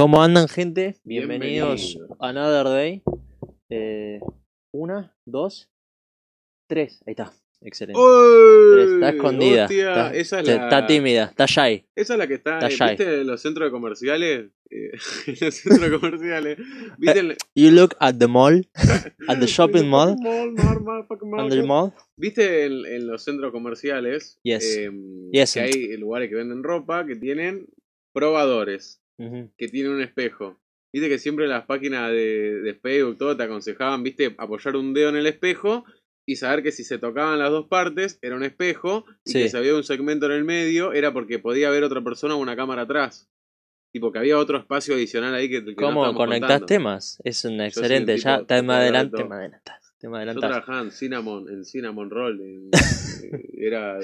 ¿Cómo andan, gente? Bienvenidos Bienvenido. a Another Day. Eh, una, dos, tres. Ahí está. Excelente. Está escondida. Hostia, está, esa, es la, está tímida. Está shy. esa es la que está, Está eh, shy. ¿viste en los centros comerciales? Eh, los centros comerciales. ¿Viste el- You look at the mall. At the shopping mall. Mall, mall, mall. The mall. ¿Viste en, en los centros comerciales? Yes. eh, Yes. Que hay lugares que venden ropa que tienen probadores, Que tienen un espejo. Viste que siempre en las páginas de, de Facebook todo te aconsejaban, viste, apoyar un dedo en el espejo y saber que si se tocaban las dos partes era un espejo y Sí. que si había un segmento en el medio era porque podía haber otra persona o una cámara atrás. Tipo que había otro espacio adicional ahí que, que ¿Cómo conectás contando. temas? Es un excelente. tipo ya te. Me adelantas. Te me Yo trabajaba en Cinnamon, en Cinnamon Roll. en- era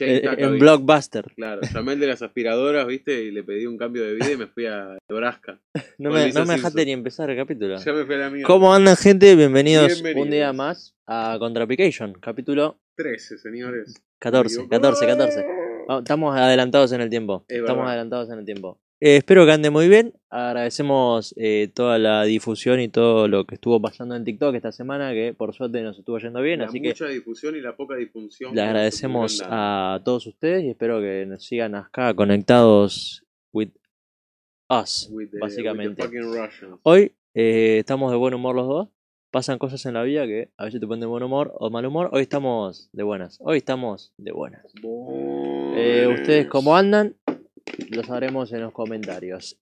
en. Blockbuster. Claro, llamé al de las aspiradoras, viste, y le pedí un cambio de vida y me fui a Nebraska. No me, Lisa no me dejaste ni empezar el capítulo. Ya me fui a la mía. ¿Cómo andan, gente? Bienvenidos, Bienvenidos. un día más a Contrapication, capítulo 13, señores. 14, Digo, 14, 14. Ah, Estamos adelantados en el tiempo. Es Estamos verdad. adelantados en el tiempo. Eh, espero que ande muy bien. Agradecemos eh, toda la difusión y todo lo que estuvo pasando en TikTok esta semana, que por suerte nos estuvo yendo bien. La así que mucha difusión y la poca difusión. le que agradecemos a todos ustedes y espero que nos sigan acá conectados with us, With the- básicamente. with. Hoy eh, estamos de buen humor los dos. Pasan cosas en la vida que a veces te ponen de buen humor o mal humor. Hoy estamos de buenas. Hoy estamos de buenas. Eh, ¿Ustedes cómo andan? Lo sabremos en los comentarios.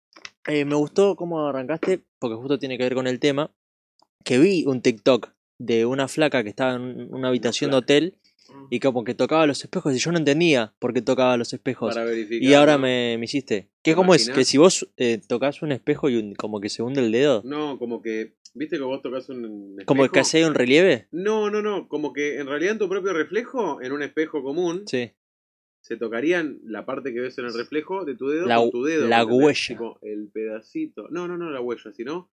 Eh, me gustó cómo arrancaste, porque justo tiene que ver con el tema. Que vi un TikTok de una flaca que estaba en una habitación de hotel y como que tocaba los espejos y yo no entendía por qué tocaba los espejos. Para. Y ahora me, me hiciste. ¿Qué ¿Te cómo es? Que si vos eh, tocas un espejo y un- como que se hunde el dedo, No, como que. ¿Viste que vos tocas un. como espejo? que hace un relieve. No, no, no. Como que en realidad en tu propio reflejo, en un espejo común, Sí. Se tocarían la parte que ves en el reflejo de tu dedo La- con tu dedo. huella. El pedacito. No, no, no la huella, sino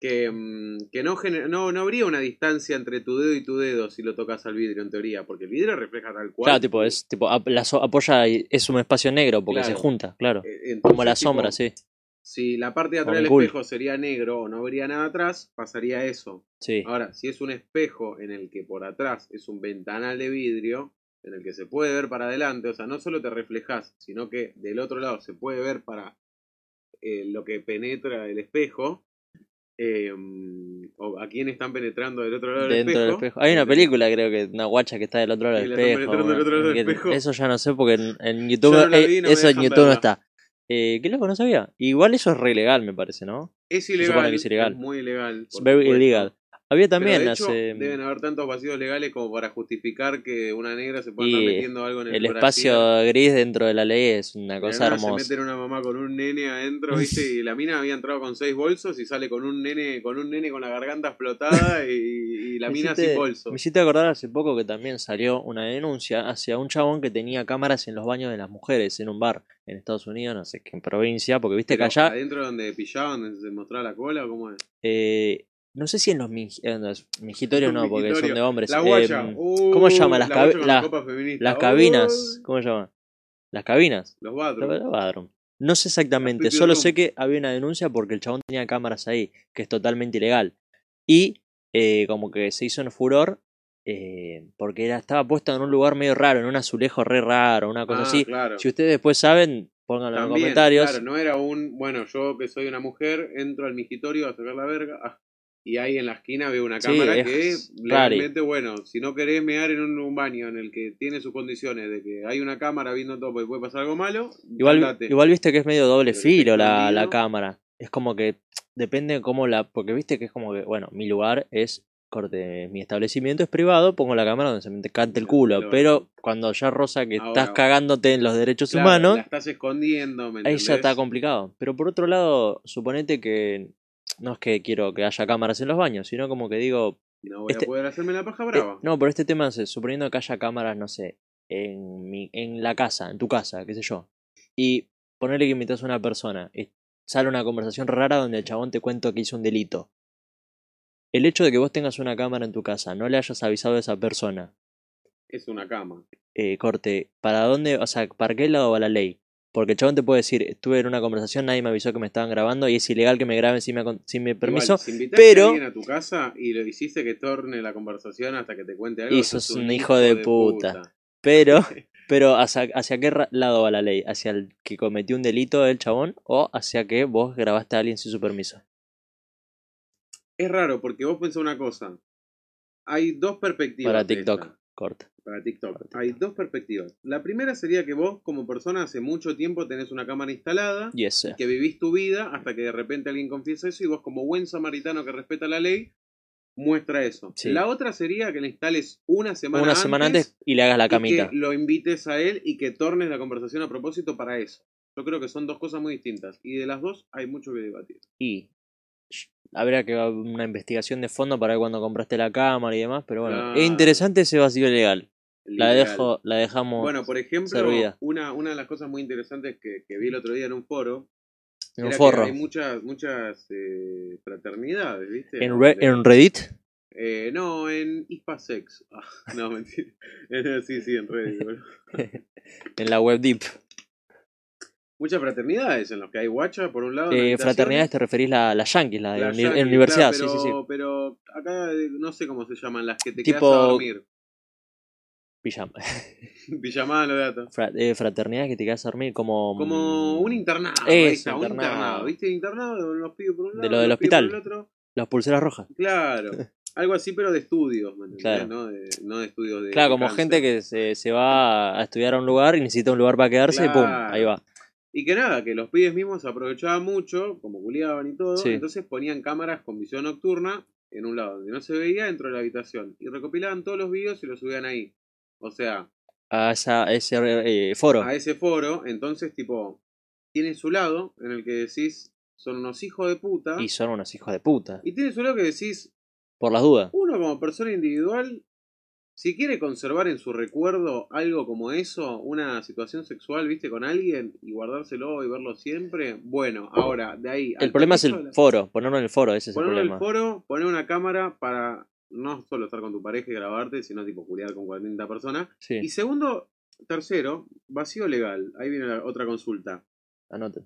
que, mm, que no, gener- no, no habría una distancia entre tu dedo y tu dedo si lo tocas al vidrio, en teoría, porque el vidrio refleja tal cual. Claro, tipo, es tipo ap- la so- apoya y es un espacio negro porque Claro. se junta, claro. Entonces, Como la tipo, sombra, sí. Si la parte de atrás del espejo sería negro o no habría nada atrás, pasaría eso. Sí. Ahora, si es un espejo en el que por atrás es un ventanal de vidrio, en el que se puede ver para adelante, o sea, no solo te reflejas, sino que del otro lado se puede ver para eh, lo que penetra el espejo, eh, o a quién están penetrando del otro lado del Dentro espejo. del espejo. Hay una película, creo que, una guacha que está del otro lado del espejo. penetrando del otro lado del que- espejo. Eso ya no sé porque en, en YouTube, Yo no eh, vi, no me eso en dejan YouTube no está. Eh, ¿Qué loco? No sabía. Igual eso es re ilegal, me parece, ¿no? Es supone ilegal, que es ilegal. muy ilegal. Es por very illegal. Había también de hecho, hace. deben haber tantos vacíos legales como para justificar que una negra se pueda estar metiendo algo en el El espacio gris dentro de la ley es una cosa nada hermosa. Se meten una mamá con un nene adentro, ¿viste? Y la mina había entrado con seis bolsos y sale con un nene con un nene con la garganta explotada y, y la mina hiciste- sin bolso. Me hiciste acordar hace poco que también salió una denuncia hacia un chabón que tenía cámaras en los baños de las mujeres en un bar en Estados Unidos, no sé qué en provincia, porque viste que Pero allá, adentro donde pillaban, donde se mostraba la cola, ¿o ¿cómo es? eh, no sé si en los en los mijitorios no, porque son de hombres. La guacha. eh, Uh, ¿Cómo se llama? Las, la feminista. las Uh, cabinas, ¿cómo se llama? Las cabinas. Los la bathroom. No sé exactamente, solo sé que había una denuncia porque el chabón tenía cámaras ahí, que es totalmente ilegal. Y eh, como que se hizo en furor eh, porque era, estaba puesto en un lugar medio raro, en un azulejo re raro, una cosa Ah, así. claro. Si ustedes después saben, pónganlo en los comentarios. Claro, no era un, bueno, yo que soy una mujer, entro al migitorio a sacar la verga. ah, y ahí en la esquina veo una Sí, cámara es que rari. realmente, bueno, si no querés mear en un, un baño en el que tiene sus condiciones de que hay una cámara viendo todo y puede pasar algo malo, Igual, andate. igual viste que es medio doble Pero filo la, la cámara. Es como que depende de cómo la. Porque viste que es como que, bueno, mi lugar es. Corte, mi establecimiento es privado, pongo la cámara donde se me cante el culo. Claro. Pero cuando ya rosa que Ahora, estás cagándote en los derechos Claro, humanos, La estás escondiendo, ¿me ahí ya está complicado. Pero por otro lado, suponete que. No es que quiero que haya cámaras en los baños, sino como que digo. No voy Este- a poder hacerme la paja eh, brava. no, pero este tema es suponiendo que haya cámaras, no sé, en, mi, en la casa, en tu casa, qué sé yo. Y ponerle que invitas a una persona. Y sale una conversación rara donde el chabón te cuenta que hizo un delito. El hecho de que vos tengas una cámara en tu casa, no le hayas avisado a esa persona, Es una cama. eh, corte, ¿para dónde, o sea, para qué lado va la ley? Porque el chabón te puede decir, estuve en una conversación, nadie me avisó que me estaban grabando y es ilegal que me graben sin mi, acon- sin mi permiso. Igual, si invitaste pero- a alguien a tu casa y lo hiciste que torne la conversación hasta que te cuente algo, Y sos un hijo de puta. Pero, pero ¿hacia, ¿hacia qué lado va la ley? ¿Hacia el que cometió un delito el chabón o hacia que vos grabaste a alguien sin su permiso? Es raro porque vos pensás una cosa. Hay dos perspectivas. Para TikTok. Corta. Para TikTok. Para TikTok. Hay dos perspectivas. La primera sería que vos, como persona, hace mucho tiempo tenés una cámara instalada, Y ese. que vivís tu vida hasta que de repente alguien confiesa eso y vos, como buen samaritano que respeta la ley, muestra eso. Sí. La otra sería que le instales una semana Una antes. semana antes y le hagas la y camita. que lo invites a él y que tornes la conversación a propósito para eso. Yo creo que son dos cosas muy distintas. Y de las dos hay mucho que debatir. Y habría que una investigación de fondo para ver cuando compraste la cámara y demás, pero bueno, es interesante ese vacío legal. La dejo, la dejamos Bueno, por ejemplo, servida. una, una de las cosas muy interesantes que, que vi el otro día en un foro en un que hay muchas, muchas eh, fraternidades, ¿viste? En, Re- en Reddit, eh, no, en Hispasex. Ah, no, mentira. Sí, sí, en Reddit. boludo. en la web deep. Muchas fraternidades en las que hay guacha, por un lado. Eh, fraternidades te referís a las yankees, la de La universidad, claro, sí, sí, sí. pero, acá eh, no sé cómo se llaman, las que te Tipo- quedas a dormir. Pijama. Pijamada los datos. Fra- eh, fraternidades que te quedas a dormir como... Como un internado. Eso, un internado. internado. ¿Viste? Internado, los pibes por un lado. De lo del los pibes por hospital. el otro. Las pulseras rojas. Claro. Algo así, pero de estudios. Claro. No, de, no de estudios de. Claro, de como cáncer. gente que se, se va a estudiar a un lugar y necesita un lugar para quedarse y pum, ahí va. Y que nada, que los pibes mismos aprovechaban mucho, como culiaban y todo, Sí. entonces ponían cámaras con visión nocturna en un lado donde no se veía dentro de la habitación. Y recopilaban todos los videos y los subían ahí. O sea, A, esa, a ese eh, foro. a ese foro, entonces, tipo, tiene su lado en el que decís, son unos hijos de puta. Y son unos hijos de puta. Y tiene su lado que decís, Por las dudas. uno como persona individual, si quiere conservar en su recuerdo algo como eso, una situación sexual, viste, con alguien, y guardárselo y verlo siempre, bueno, ahora, de ahí... El problema es el la- foro, ponerlo en el foro, ese es el Ponerlo en el problema. foro, poner una cámara para no solo estar con tu pareja y grabarte, sino tipo culiar con 40 personas. Sí, Y segundo, tercero, vacío legal. Ahí viene la otra consulta. anoten.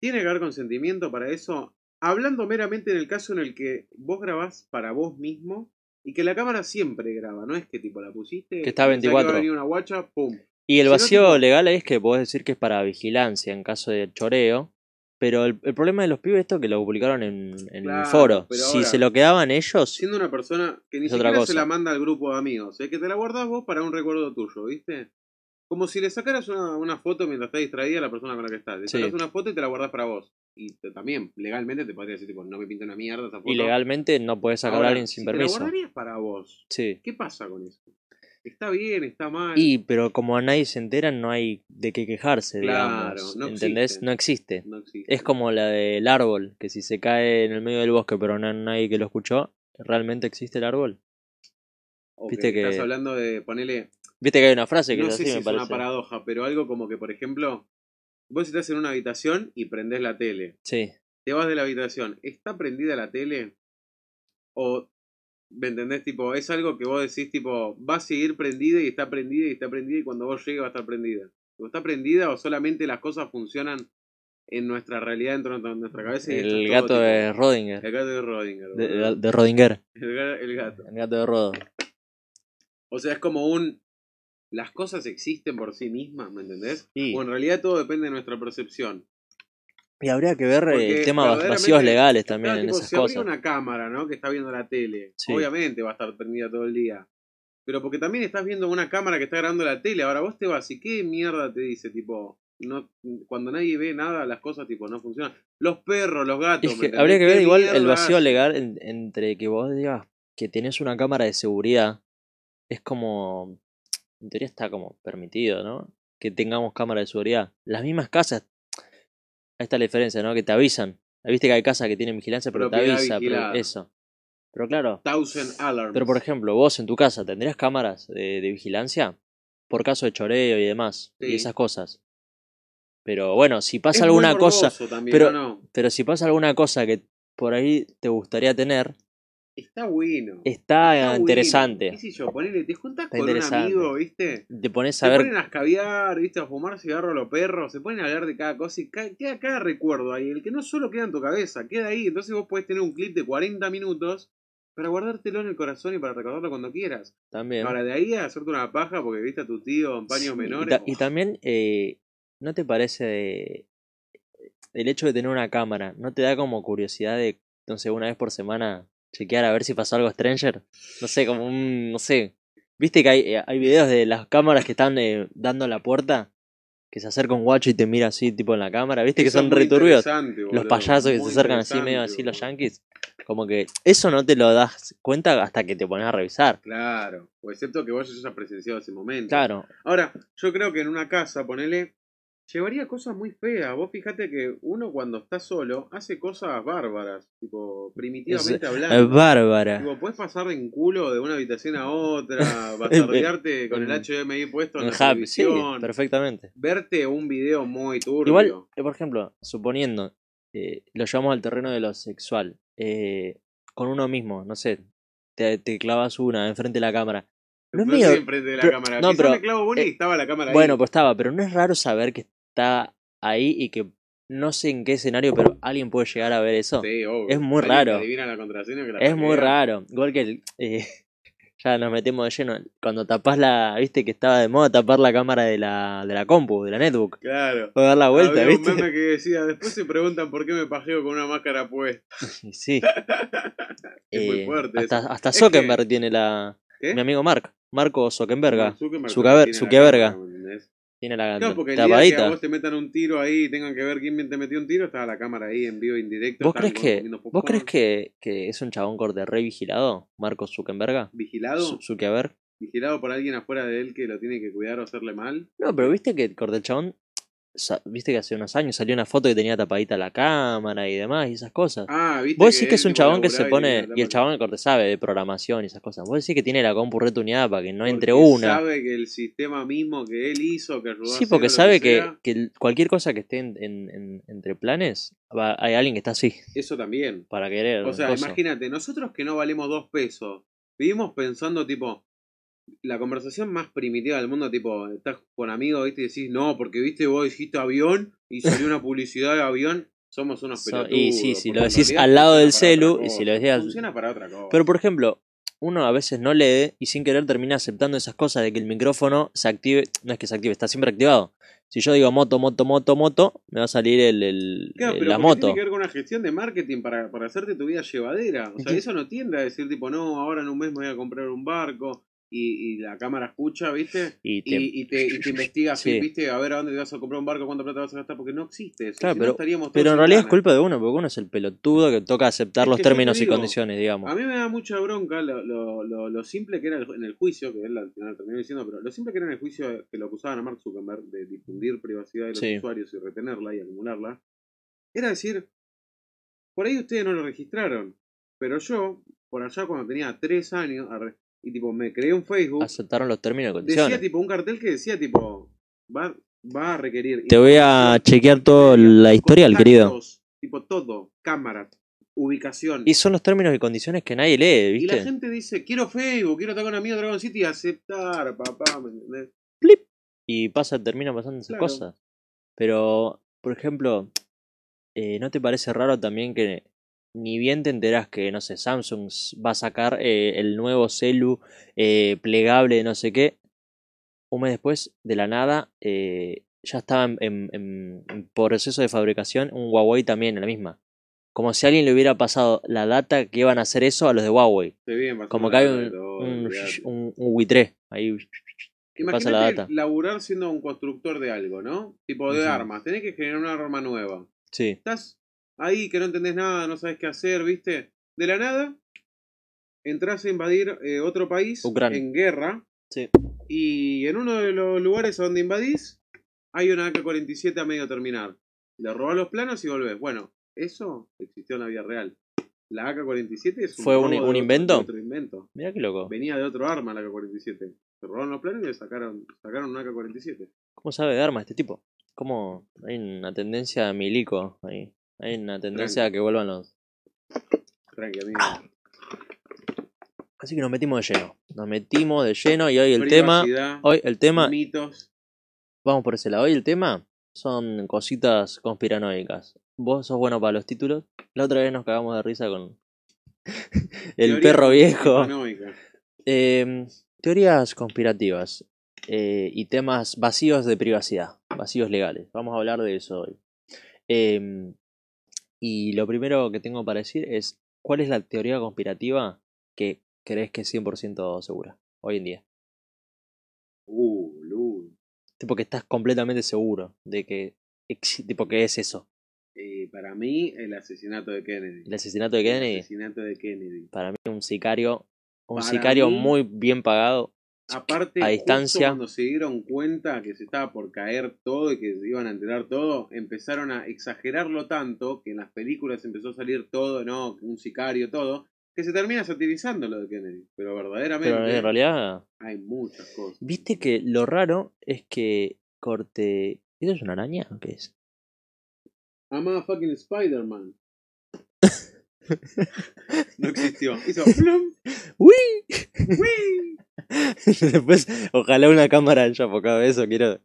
¿Tiene que haber consentimiento para eso? Hablando meramente en el caso en el que vos grabás para vos mismo y que la cámara siempre graba, no es que tipo la pusiste, Que está pensás 24. va a venir una guacha, pum. Y el Si no, vacío tipo- legal es que podés decir que es para vigilancia en caso de choreo. Pero el, el problema de los pibes esto que lo publicaron en, en Claro, el foro. Si ahora- se lo quedaban ellos, Siendo una persona que ni Es siquiera se la manda al grupo de amigos, es que te la guardás vos para un recuerdo tuyo, ¿viste? Como si le sacaras una, una foto mientras está distraída a la persona con la que estás. Le Sí. sacas una foto y te la guardás para vos. Y te- también, legalmente, te podría decir, tipo, no me pinta una mierda esa foto. ilegalmente no podés sacar Ahora, a alguien sin si te permiso. la guardarías para vos. Sí. ¿Qué pasa con eso? ¿Está bien? ¿Está mal? Y, pero como a nadie se entera, no hay de qué quejarse, Claro, digamos. no ¿Entendés? existe. No existe. No existe. Es como la del árbol, que si se cae en el medio del bosque pero no hay nadie que lo escuchó, ¿realmente existe el árbol? Viste que- Estás hablando de ponerle... Viste que hay una frase que No es sé así, si me es una paradoja, pero algo como que, por ejemplo, vos estás en una habitación y prendés la tele. Sí. te vas de la habitación, ¿está prendida la tele? O, ¿me entendés? Tipo, es algo que vos decís, tipo, va a seguir prendida y está prendida y está prendida y cuando vos llegues va a estar prendida. ¿O está prendida o solamente las cosas funcionan en nuestra realidad dentro de nuestra cabeza? y El gato todo, de tipo, Rodinger. El gato de Rodinger. De, Rodinger. El, el gato. El gato de Rodo. O sea, es como un... Las cosas existen por sí mismas, ¿me entendés? Sí. O en realidad todo depende de nuestra percepción. Y habría que ver Porque el tema de vacíos legales también Claro, en tipo, esas si cosas. una cámara, ¿no? Que está viendo la tele, Sí. obviamente va a estar prendida todo el día. Pero porque también estás viendo una cámara que está grabando la tele. Ahora vos te vas y qué mierda te dice, tipo, no, cuando nadie ve nada, las cosas tipo no funcionan. Los perros, los gatos. Es ¿me que habría que ¿Qué ver igual el vacío legal en- entre que vos digas que tenés una cámara de seguridad. Es como. En teoría está como permitido, ¿no? Que tengamos cámara de seguridad. Las mismas casas. Ahí está la diferencia, ¿no? Que te avisan. Viste que hay casas que tienen vigilancia, pero te avisa. Pero eso. Pero claro. Thousand alarms. Pero por ejemplo, vos en tu casa tendrías cámaras de, de vigilancia por caso de choreo y demás. Sí. Y esas cosas. Pero bueno, si pasa alguna cosa. morboso también, pero- ¿o no? Pero si pasa alguna cosa que por ahí te gustaría tener, Está bueno. Está, Está interesante. Bueno. ¿Qué sé yo? Ponele, te juntás Está con un amigo, ¿viste? Te pones Se a ver. ponen a escabiar, ¿viste? A fumar cigarro a los perros, se ponen a hablar de cada cosa y ca- queda cada recuerdo ahí. El que no solo queda en tu cabeza, queda ahí. Entonces vos podés tener un clip de 40 minutos para guardártelo en el corazón y para recordarlo cuando quieras. También. Ahora, de ahí a hacerte una paja porque viste a tu tío en paños Sí, menores. Y, ta- y también, eh, ¿no te parece de- el hecho de tener una cámara? ¿No te da como curiosidad de, sé, una vez por semana chequear a ver si pasó algo Stranger? No sé, como un, no sé. ¿Viste que hay, eh, hay videos de las cámaras que están eh, dando la puerta? Que se acerca un guacho y te mira así, tipo en la cámara. ¿Viste que son returbios? Los payasos que se acercan así, medio así, los yankees. Como que eso no te lo das cuenta hasta que te pones a revisar. Claro, o excepto que vos ya hayas presenciado ese momento. Claro, Ahora, yo creo que en una casa, ponele, llevaría cosas muy feas. Vos fíjate que uno cuando está solo hace cosas bárbaras, tipo, primitivamente Es- hablando. es bárbara. Tipo, puedes pasar en culo de una habitación a otra, bastardearte con el HDMI puesto en En la sí, televisión, perfectamente. verte un video muy turbio. Igual, eh, por ejemplo, suponiendo, eh, lo llevamos al terreno de lo sexual, eh, con uno mismo, no sé, te, te clavas una enfrente de la cámara. No es no medio- estoy enfrente de la pero- cámara. no, Quizás pero, me clavo una y eh, estaba la cámara Bueno, ahí. pues estaba, pero no es raro saber que está ahí y que no sé en qué escenario, pero alguien puede llegar a ver eso. Sí, obvio. es muy raro. adivina la contraseña que la Es muy raro. Igual que el, eh, ya nos metemos de lleno. Cuando tapás la, viste que estaba de moda tapar la cámara de la, de la compu, de la netbook. Claro. O dar la vuelta, Había ¿viste? un meme que decía, después se preguntan por qué me pajeo con una máscara puesta. Sí. Es muy Eh, fuerte hasta hasta Es Zuckerberg tiene la. ¿Qué? Mi amigo Mark. Marco Zuckerberg. Mark Zuckerberg la Zuckerberga. Tiene la Claro, porque el día que a vos te metan un tiro ahí y tengan que ver quién te metió un tiro, estaba la cámara ahí en vivo indirecto. ¿Vos crees que, ¿vos crees que, que es un chabón corte re vigilado? Marco Zuckerberg. ¿Vigilado? Zuckerberg. ¿Vigilado por alguien afuera de él que lo tiene que cuidar o hacerle mal? No, pero viste que corte chabón. Viste que hace unos años salió una foto que tenía tapadita la cámara y demás y esas cosas. Ah, viste. Vos decís que es un chabón que se pone. Y el chabón corte sabe de programación y esas cosas. Vos decís que tiene la compu retuneada para que no entre una. sabe que el sistema mismo que él hizo, que Sí, porque sabe que, cualquier cosa que esté en, en- en- entre planes, va- hay alguien que está así Eso también. para querer. O sea, imagínate, nosotros que no valemos dos pesos, vivimos pensando, tipo, la conversación más primitiva del mundo, tipo, estás con amigos, ¿viste? Y decís, no, porque viste, vos dijiste avión y salió una publicidad de avión, somos unos So- pelotudos. y sí, si lo decís al lado del celu, y si lo decís Funciona para otra cosa. Pero por ejemplo, uno a veces no lee y sin querer termina aceptando esas cosas de que el micrófono se active. No es que se active, está siempre activado. Si yo digo moto, moto, moto, moto, me va a salir el, el- Claro, el- pero la moto. tiene que ver con una gestión de marketing para, para hacerte tu vida llevadera. O sea, eso no tiende a decir, tipo, no, ahora en un mes me voy a comprar un barco y, y la cámara escucha, ¿viste? Y te- Y, y te, y te investiga Sí. ¿viste? A ver a dónde te vas a comprar un barco, cuánta plata vas a gastar, porque no existe eso. Claro, si no pero- estaríamos todos Pero en realidad es culpa de uno, porque uno es el pelotudo que toca aceptar Es los términos y condiciones, digamos. A mí me da mucha bronca lo, lo, lo, lo simple que era el- en el juicio, que él al final terminó diciendo, pero lo simple que era en el juicio que lo acusaban a Mark Zuckerberg de difundir privacidad de los Sí. usuarios y retenerla y acumularla, era decir, por ahí ustedes no lo registraron, pero yo, por allá cuando tenía tres años, y tipo me creé un Facebook, Aceptaron los términos y decía condiciones. tipo un cartel que decía tipo, va, va a requerir... Te voy a chequear toda la historial, querido. Tipo todo, cámaras, ubicación. Y son los términos y condiciones que nadie lee, Y la ¿viste? gente dice, quiero Facebook, quiero estar con amigos de Dragon City y aceptar, papá, ¿me entendés? Plip. Y pasa, termina pasando esas Claro. cosas. Pero, por ejemplo, eh, ¿no te parece raro también que ni bien te enterás que, no sé, Samsung va a sacar eh, el nuevo celu eh, plegable de no sé qué? Un mes después, de la nada, eh, ya estaba en, en- en- en proceso de fabricación un Huawei también, en la misma. Como si a alguien le hubiera pasado la data que iban a hacer eso a los de Huawei. Como que hay un, todo, un, un, un Wi-3 ahí que pasa la Imagínate data. laburar siendo un constructor de algo, ¿no? Tipo de Ujú. armas. Tenés que generar una arma nueva. Sí. Estás ahí que no entendés nada, no sabes qué hacer, ¿viste? De la nada, entras a invadir eh, otro país Ucrania. en guerra. Sí. Y en uno de los lugares a donde invadís, hay una AK-47 a medio terminar. Le robás los planos y volvés. Bueno, eso existió en la vida real. La AK-47 es un ¿Fue un- un otro- invento? de otro invento. Mira qué loco. Venía de otro arma la AK-47. Se robaron los planos y le sacaron, sacaron una AK-47. ¿Cómo sabe de armas este tipo? ¿Cómo? Hay una tendencia a milico ahí. Hay una tendencia a que vuelvan los. Tranqui, amigo. Así que nos metimos de lleno. Nos metimos de lleno y hoy el tema. Hoy el tema. mitos. Vamos por ese lado. Hoy el tema son cositas conspiranoicas. Vos sos bueno para los títulos. La otra vez nos cagamos de risa con el perro viejo. Eh, teorías conspirativas eh, y temas vacíos de privacidad, vacíos legales. Vamos a hablar de eso hoy. Eh, y lo primero que tengo para decir es, ¿cuál es la teoría conspirativa que crees que es 100% segura hoy en día? Uh, boludo. Tipo que estás completamente seguro de que, tipo que es eso. Eh, para mí, el asesinato de Kennedy. El asesinato de El Kennedy, asesinato de Kennedy. para mí un sicario, un Para sicario mí- muy bien pagado. Aparte, a justo distancia. cuando se dieron cuenta que se estaba por caer todo y que se iban a enterar todo, empezaron a exagerarlo tanto que en las películas empezó a salir todo, ¿no? Un sicario, todo, que se termina satirizando lo de Kennedy. Pero verdaderamente Pero en realidad, hay muchas cosas. viste que lo raro es que corte... ¿Eso es una araña qué es? I'm a fucking Spider-Man. no existió. Hizo plum, ¡Uy! ¡uy! Después, ojalá una cámara haya enfocado eso, quiero...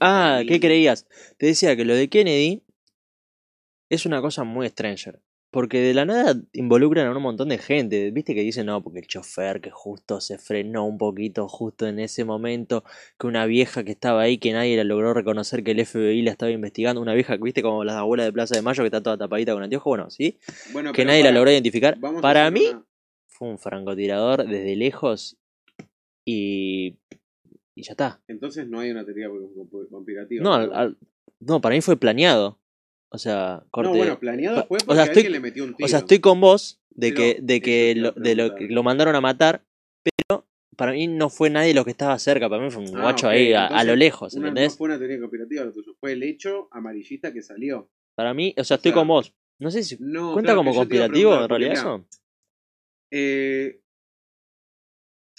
Ah, "Ay, ¿qué creías? Te decía que lo de Kennedy es una cosa muy Stranger. Porque de la nada involucran a un montón de gente. Viste que dicen, no, porque el chofer que justo se frenó un poquito justo en ese momento. Que una vieja que estaba ahí, que nadie la logró reconocer que el FBI la estaba investigando. Una vieja, viste, como las abuelas de Plaza de Mayo que está toda tapadita con anteojos. Bueno, sí. Bueno, Que nadie la logró identificar. Para mí, una- fue un francotirador desde lejos. Y. Y ya está. Entonces no hay una teoría conspirativa. No, pero- al- al- no, para mí fue planeado. O sea, corte. No, bueno, planeado fue o porque sea, estoy- alguien le metió un tiro. o sea, estoy con vos de Pero que, de que, lo, de lo que lo mandaron a matar, pero para mí no fue nadie lo que estaba cerca, para mí fue un Ah, guacho ahí a, lo lejos, Una, no ¿entendés? fue una teoría conspirativa lo tuyo, fue el hecho amarillista que salió. Para mí, o sea, estoy o sea, con vos. No sé si No, cuenta claro, como conspirativo en realidad eso. eh,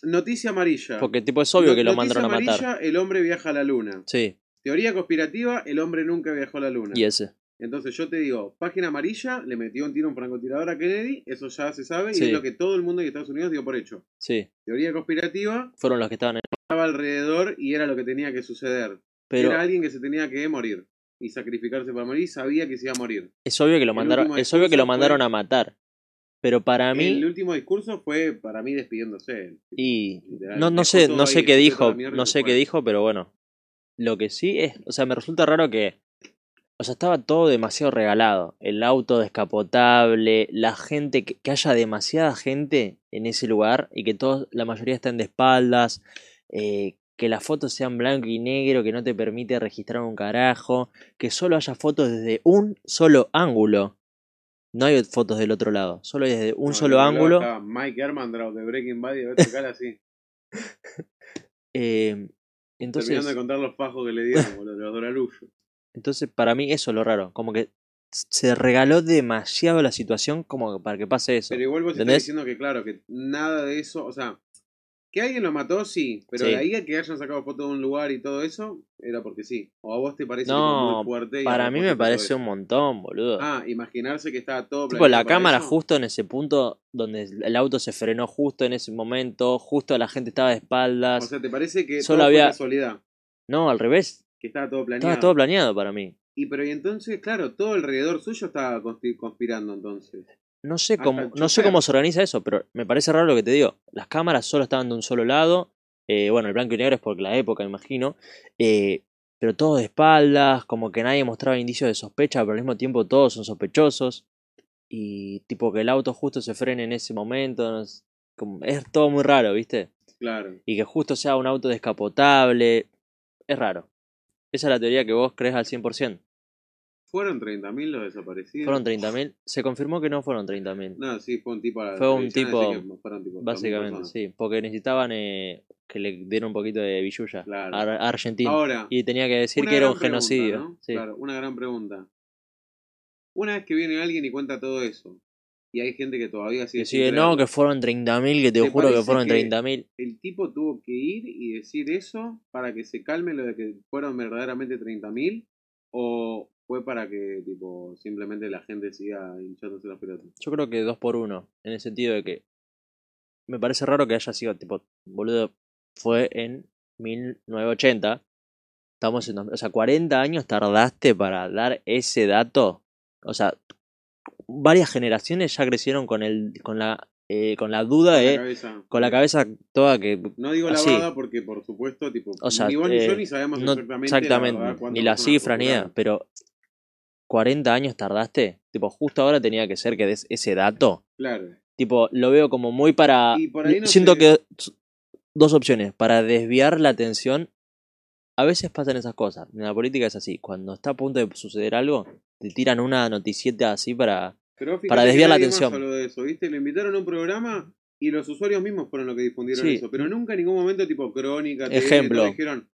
noticia amarilla. Porque tipo es obvio que lo noticia mandaron a matar. amarilla, el hombre viaja a la luna. Sí, Teoría conspirativa, el hombre nunca viajó a la luna. y ese. Entonces yo te digo, página amarilla, le metió un tiro a un francotirador a Kennedy, eso ya se sabe, y es lo que todo el mundo de Estados Unidos dio por hecho. Sí, Teoría conspirativa, fueron los que estaban en... estaba alrededor y era lo que tenía que suceder. Pero Era alguien que se tenía que morir y sacrificarse para morir, sabía que se iba a morir. es obvio que lo el mandaron, es obvio que lo mandaron fue- a matar. Pero para El mí último discurso fue para mí despidiéndose. y no no sé, no sé qué dijo, no sé qué dijo, pero bueno. Lo que sí es, o sea, me resulta raro que o sea, estaba todo demasiado regalado. El auto descapotable, la gente, que, que haya demasiada gente en ese lugar y que todos, la mayoría estén de espaldas, eh, que las fotos sean blanco y negro, que no te permite registrar un carajo, que solo haya fotos desde un solo ángulo. No hay fotos del otro lado, solo hay desde un No, solo ángulo. estaba Mike Hermandrau de Breaking Bad y de tocar así. Eh, entonces, Terminando de contar los fajos que le dieron, boludo, los doralullos. entonces, para mí eso es lo raro. Como que se regaló demasiado la situación como para que pase eso. Pero igual vos estás diciendo que, claro, que nada de eso, o sea, que alguien lo mató, sí, pero Sí. de ahí a que hayan sacado foto de un lugar y todo eso, era porque sí. O a vos te parece No, muy fuerte. y Para mí me parece un montón, boludo. Ah, imaginarse que estaba todo tipo, la cámara eso. justo en ese punto donde el auto se frenó justo en ese momento, justo la gente estaba de espaldas. O sea, ¿te parece que Solo todo había- fue casualidad? no, al revés. Que estaba todo planeado. Estaba todo planeado para mí. Y pero y entonces, claro, todo alrededor suyo estaba conspirando entonces. No sé cómo, no sé cómo se organiza eso, pero me parece raro lo que te digo. Las cámaras solo estaban de un solo lado. eh, bueno, el blanco y negro es por la época, me imagino. eh, pero todos de espaldas, como que nadie mostraba indicios de sospecha, pero al mismo tiempo todos son sospechosos. Y tipo que el auto justo se frene en ese momento. no es, como- es todo muy raro, ¿viste? Claro. Y que justo sea un auto descapotable. Es raro. Esa es la teoría que vos crees al 100%. ¿Fueron 30.000 los desaparecidos? Fueron 30.000. Se confirmó que no fueron 30.000. No, sí, fue un tipo a la Fue un tipo, así que fueron tipo 2.000 Básicamente, sí, porque necesitaban eh, que le dieran un poquito de billulla Claro. a, a Argentina. Ahora, y tenía que decir que era un pregunta, genocidio. ¿no? sí. Claro, una gran pregunta. Una vez que viene alguien y cuenta todo eso, y hay gente que todavía sigue Que sigue, no, que fueron 30.000, que te, ¿Te juro que fueron que- 30.000. el tipo tuvo que ir y decir eso para que se calme lo de que fueron verdaderamente 30.000 o fue para que tipo simplemente la gente siga hinchándose las pelotas. Yo creo que dos por uno, en el sentido de que me parece raro que haya sido, tipo, boludo, fue en 1980. Estamos en, o sea, 40 años tardaste para dar ese dato. O sea, varias generaciones ya crecieron con el, con la, eh, con la duda Con la de, cabeza. con la cabeza toda que No digo así. lavada porque, por supuesto, tipo, O sea, ni vos ni yo eh, ni sabemos no- exactamente, exactamente, la verdad, ni la nada, postularon. pero 40 años tardaste, tipo, justo ahora tenía que ser que des ese dato, Claro. tipo, lo veo como muy para, Y por ahí no siento sé- que dos opciones, para desviar la atención, a veces pasan esas cosas, en la política es así, cuando está a punto de suceder algo, te tiran una noticieta así para, Pero para desviar la atención. de eso, ¿viste? Lo invitaron a un programa y los usuarios mismos fueron los que difundieron Sí. eso. Pero nunca en ningún momento, tipo crónica, Ejemplo. dijeron,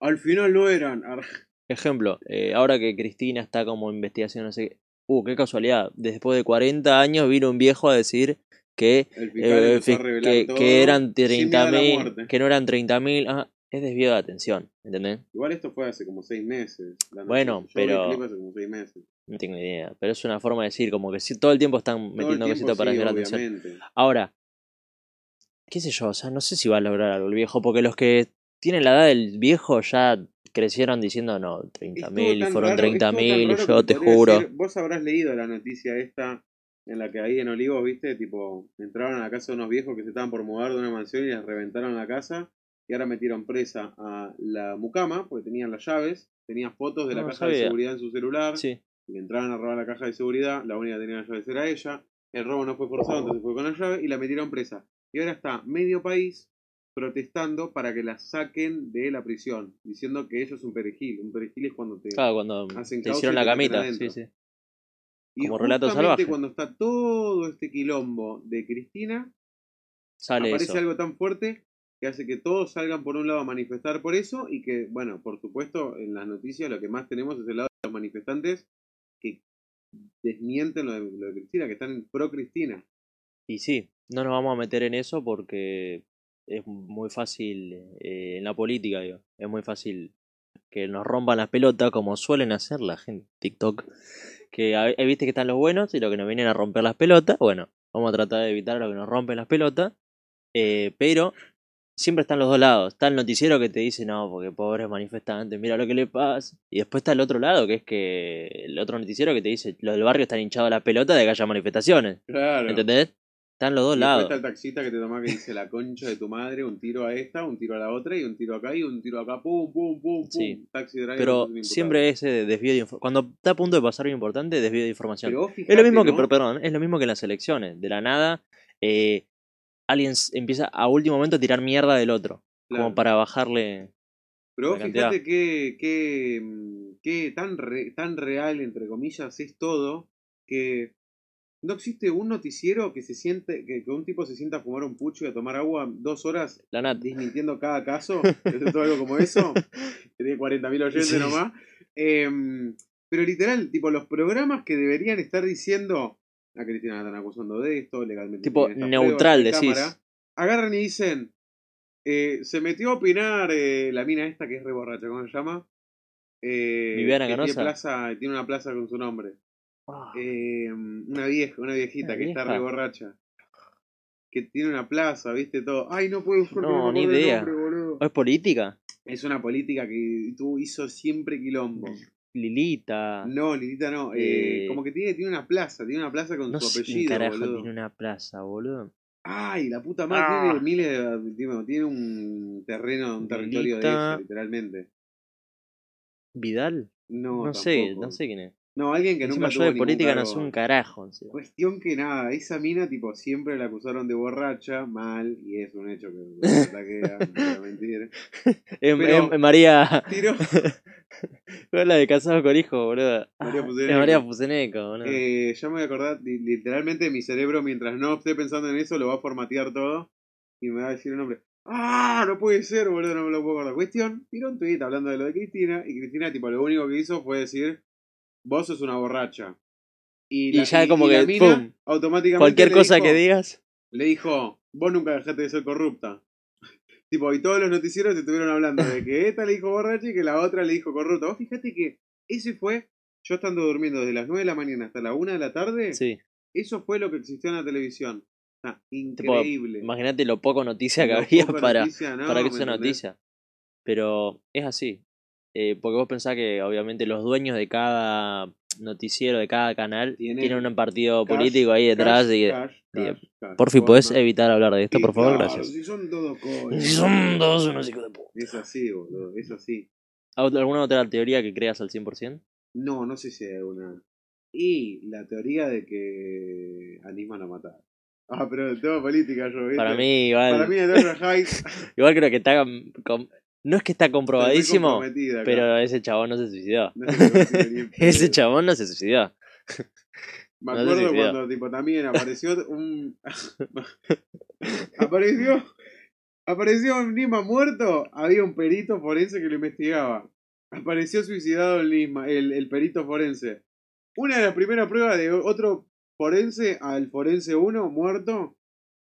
al final no eran. Ejemplo, eh, ahora que Cristina está como investigación, no sé qué, uh, qué casualidad, después de 40 años vino un viejo a decir que Eh, que, que eran sin miedo a la 30.000, muerte. que no eran 30.000, ah, es desvío de atención, ¿entendés? Igual esto fue hace como seis meses. la Bueno, pero- clip hace como seis meses. No tengo ni idea, pero es una forma de decir, como que si todo el tiempo están metiendo cositas para desviar la atención. obviamente. Ahora, qué sé yo, o sea, no sé si va a lograr algo el viejo, porque los que tienen la edad del viejo ya crecieron diciendo, no, Es 30.000 todo y tan fueron raro- es todo tan 30.000, raro yo te juro. vos habrás leído la noticia esta en la que ahí en Olivos, viste, tipo, entraron a la casa de unos viejos que se estaban por mudar de una mansión y les reventaron la casa y ahora metieron presa a la mucama porque tenían las llaves, tenían fotos de la No caja de seguridad en su celular Sí, y entraron a robar la caja de seguridad, la única que tenía las llaves era ella, el robo no fue forzado, entonces fue con la llave y la metieron presa. Y ahora está medio país protestando para que la saquen de la prisión, diciendo que ello es un perejil. Un perejil es cuando te claro, cuando Hacen te hicieron la camita, sí, sí. Y Como relato salvaje. cuando está todo este quilombo de Cristina, Sale aparece eso. algo tan fuerte que hace que todos salgan por un lado a manifestar por eso y que, bueno, por supuesto, en las noticias lo que más tenemos es el lado de los manifestantes que desmienten lo de, lo de Cristina, que están en pro Cristina. Y sí, no nos vamos a meter en eso porque es muy fácil eh, en la política, digo, es muy fácil que nos rompan las pelotas como suelen hacer la gente en TikTok. Que a- eh, viste que están los buenos y los que nos vienen a romper las pelotas. Bueno, vamos a tratar de evitar a los que nos rompen las pelotas. eh, pero siempre están los dos lados. Está el noticiero que te dice, no, porque pobres manifestantes, mira lo que le pasa. Y después está el otro lado, que es que el otro noticiero que te dice, los del barrio están hinchados a la pelota de que haya manifestaciones. Claro. ¿Entendés? Están los dos lados. está el taxista que te toma que dice la concha de tu madre, un tiro a esta, un tiro a la otra y un tiro acá y un tiro acá, pum, pum, pum, pum. Sí. Taxi driver Pero siempre ese desvío de información. Cuando está a punto de pasar algo importante, desvío de información. Pero es lo mismo que, perdón, es lo mismo que en las elecciones. De la nada, eh, alguien empieza a último momento a tirar mierda del otro. Claro. Como para bajarle. Pero fíjate que, que, mm, que tan, re- tan real, entre comillas, es todo, que no existe un noticiero que se siente, que, que un tipo se sienta a fumar un pucho y a tomar agua dos horas La desmintiendo cada caso, todo algo como eso, que tiene 40.000 oyentes Sí. nomás. Em, pero literal, tipo, los programas que deberían estar diciendo a Cristina la están acusando de esto, legalmente. Tipo, neutral, de decís. cámara, agarran y dicen, eh, se metió a opinar eh, la mina esta que es re borracha, ¿cómo se llama? Eh, Viviana que tiene, Canosa. plaza, tiene una plaza con su nombre. Eh, una vieja, una viejita Una que está re borracha. Que tiene una plaza, viste todo. Ay, no puedo buscar No, ni idea. nombre, boludo. ¿O es política? Es una política que tú hizo siempre quilombo. Lilita. No, Lilita no. eh, Eh, como que tiene, tiene una plaza, tiene una plaza con No su sé apellido, carajo boludo. tiene una plaza, boludo. Ay, la puta madre, Ah. tiene miles de, tiene, tiene un terreno, un territorio de ella, literalmente. ¿Vidal? No, No, sé, no sé quién es. No, alguien que Encima nunca yo tuvo de política no cargo. un carajo. encima. Cuestión que nada, esa mina tipo siempre la acusaron de borracha, mal, y es un hecho que no ataquea, no voy a mentir. Em- Pero- em- María. Tiro, ¿Cuál es la de casado con hijo, boludo? María Ah, Fuseneco. Es María Fuseneco, boludo. eh, ya me voy a acordar, li- literalmente mi cerebro mientras no esté pensando en eso lo va a formatear todo y me va a decir el nombre. ¡Ah! No puede ser, boludo, no me lo puedo acordar. Cuestión, tiró un tweet hablando de lo de Cristina y Cristina tipo lo único que hizo fue decir, vos sos una borracha. Y ya como la que, mina pum. automáticamente Cualquier cosa dijo- que digas. le dijo, vos nunca dejaste de ser corrupta. tipo, y todos los noticieros estuvieron hablando de que esta le dijo borracha y que la otra le dijo corrupta. Vos fíjate que ese fue, yo estando durmiendo desde las 9 de la mañana hasta la 1 de la tarde, Sí. eso fue lo que existió en la televisión. Está increíble. Imagínate lo poco noticia que Lo había para, noticia, no, para que ¿me sea noticia. Pero es así. Eh, porque vos pensás que obviamente los dueños de cada noticiero, de cada canal, Tienen tienen un partido Cash, político ahí detrás. cash, y, cash, por fin. ¿podés evitar hablar de esto, por favor? Gracias. Si son todos coños. Son todos unos hijos de puta. Es así, boludo, es así. ¿Alguna otra teoría que creas al 100%? No, no sé si hay alguna. Y la teoría de que a Nisman lo mataron. Ah, pero el tema política yo, ¿viste? Para mí, igual, Para mí, el igual creo que está. com- no es que está comprobadísimo, pero ese chabón no se suicidó. No se Ese chabón no se suicidó. Me acuerdo cuando tipo también apareció un apareció apareció un Nisma muerto, había un perito forense que lo investigaba. Apareció suicidado el Nisma, el, el perito forense. Una de las primeras pruebas de otro forense al forense 1 muerto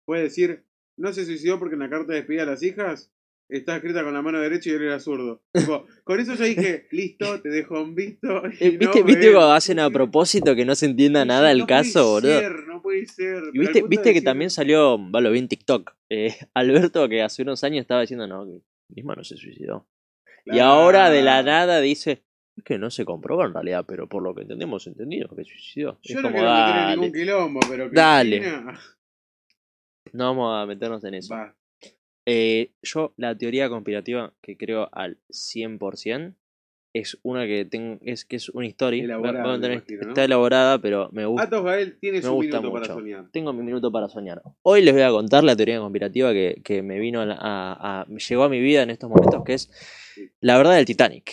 fue decir, no se suicidó porque en la carta de despedida a las hijas está escrita con la mano derecha y él era zurdo. Tipo, con eso yo dije, listo, te dejo un visto. y Eh, no ¿Viste, me- ¿Viste cuando hacen a propósito que no se entienda nada el no puede caso, boludo? ser, no puede ser. Y viste, viste que decir, también salió, va, lo vi en TikTok, eh, Alberto que hace unos años estaba diciendo, no, que misma no se suicidó. Y ahora de la nada dice, es que no se comprobó en realidad, pero por lo que entendemos, entendido que suicidó. Yo es no como, quiero meter en dale, ningún quilombo, pero Dale. Cristina- no vamos a meternos en eso. Va, Eh, yo, la teoría conspirativa que creo al 100% es una que tengo, es que es una historia. Elaborada, tener- imagino, ¿no? Está elaborada, pero me gusta. Atos Gael tiene su minuto para mucho. soñar. Tengo mi minuto para soñar. Hoy les voy a contar la teoría conspirativa que, que me vino a, a- a- me llegó a mi vida en estos momentos, que es la verdad del Titanic.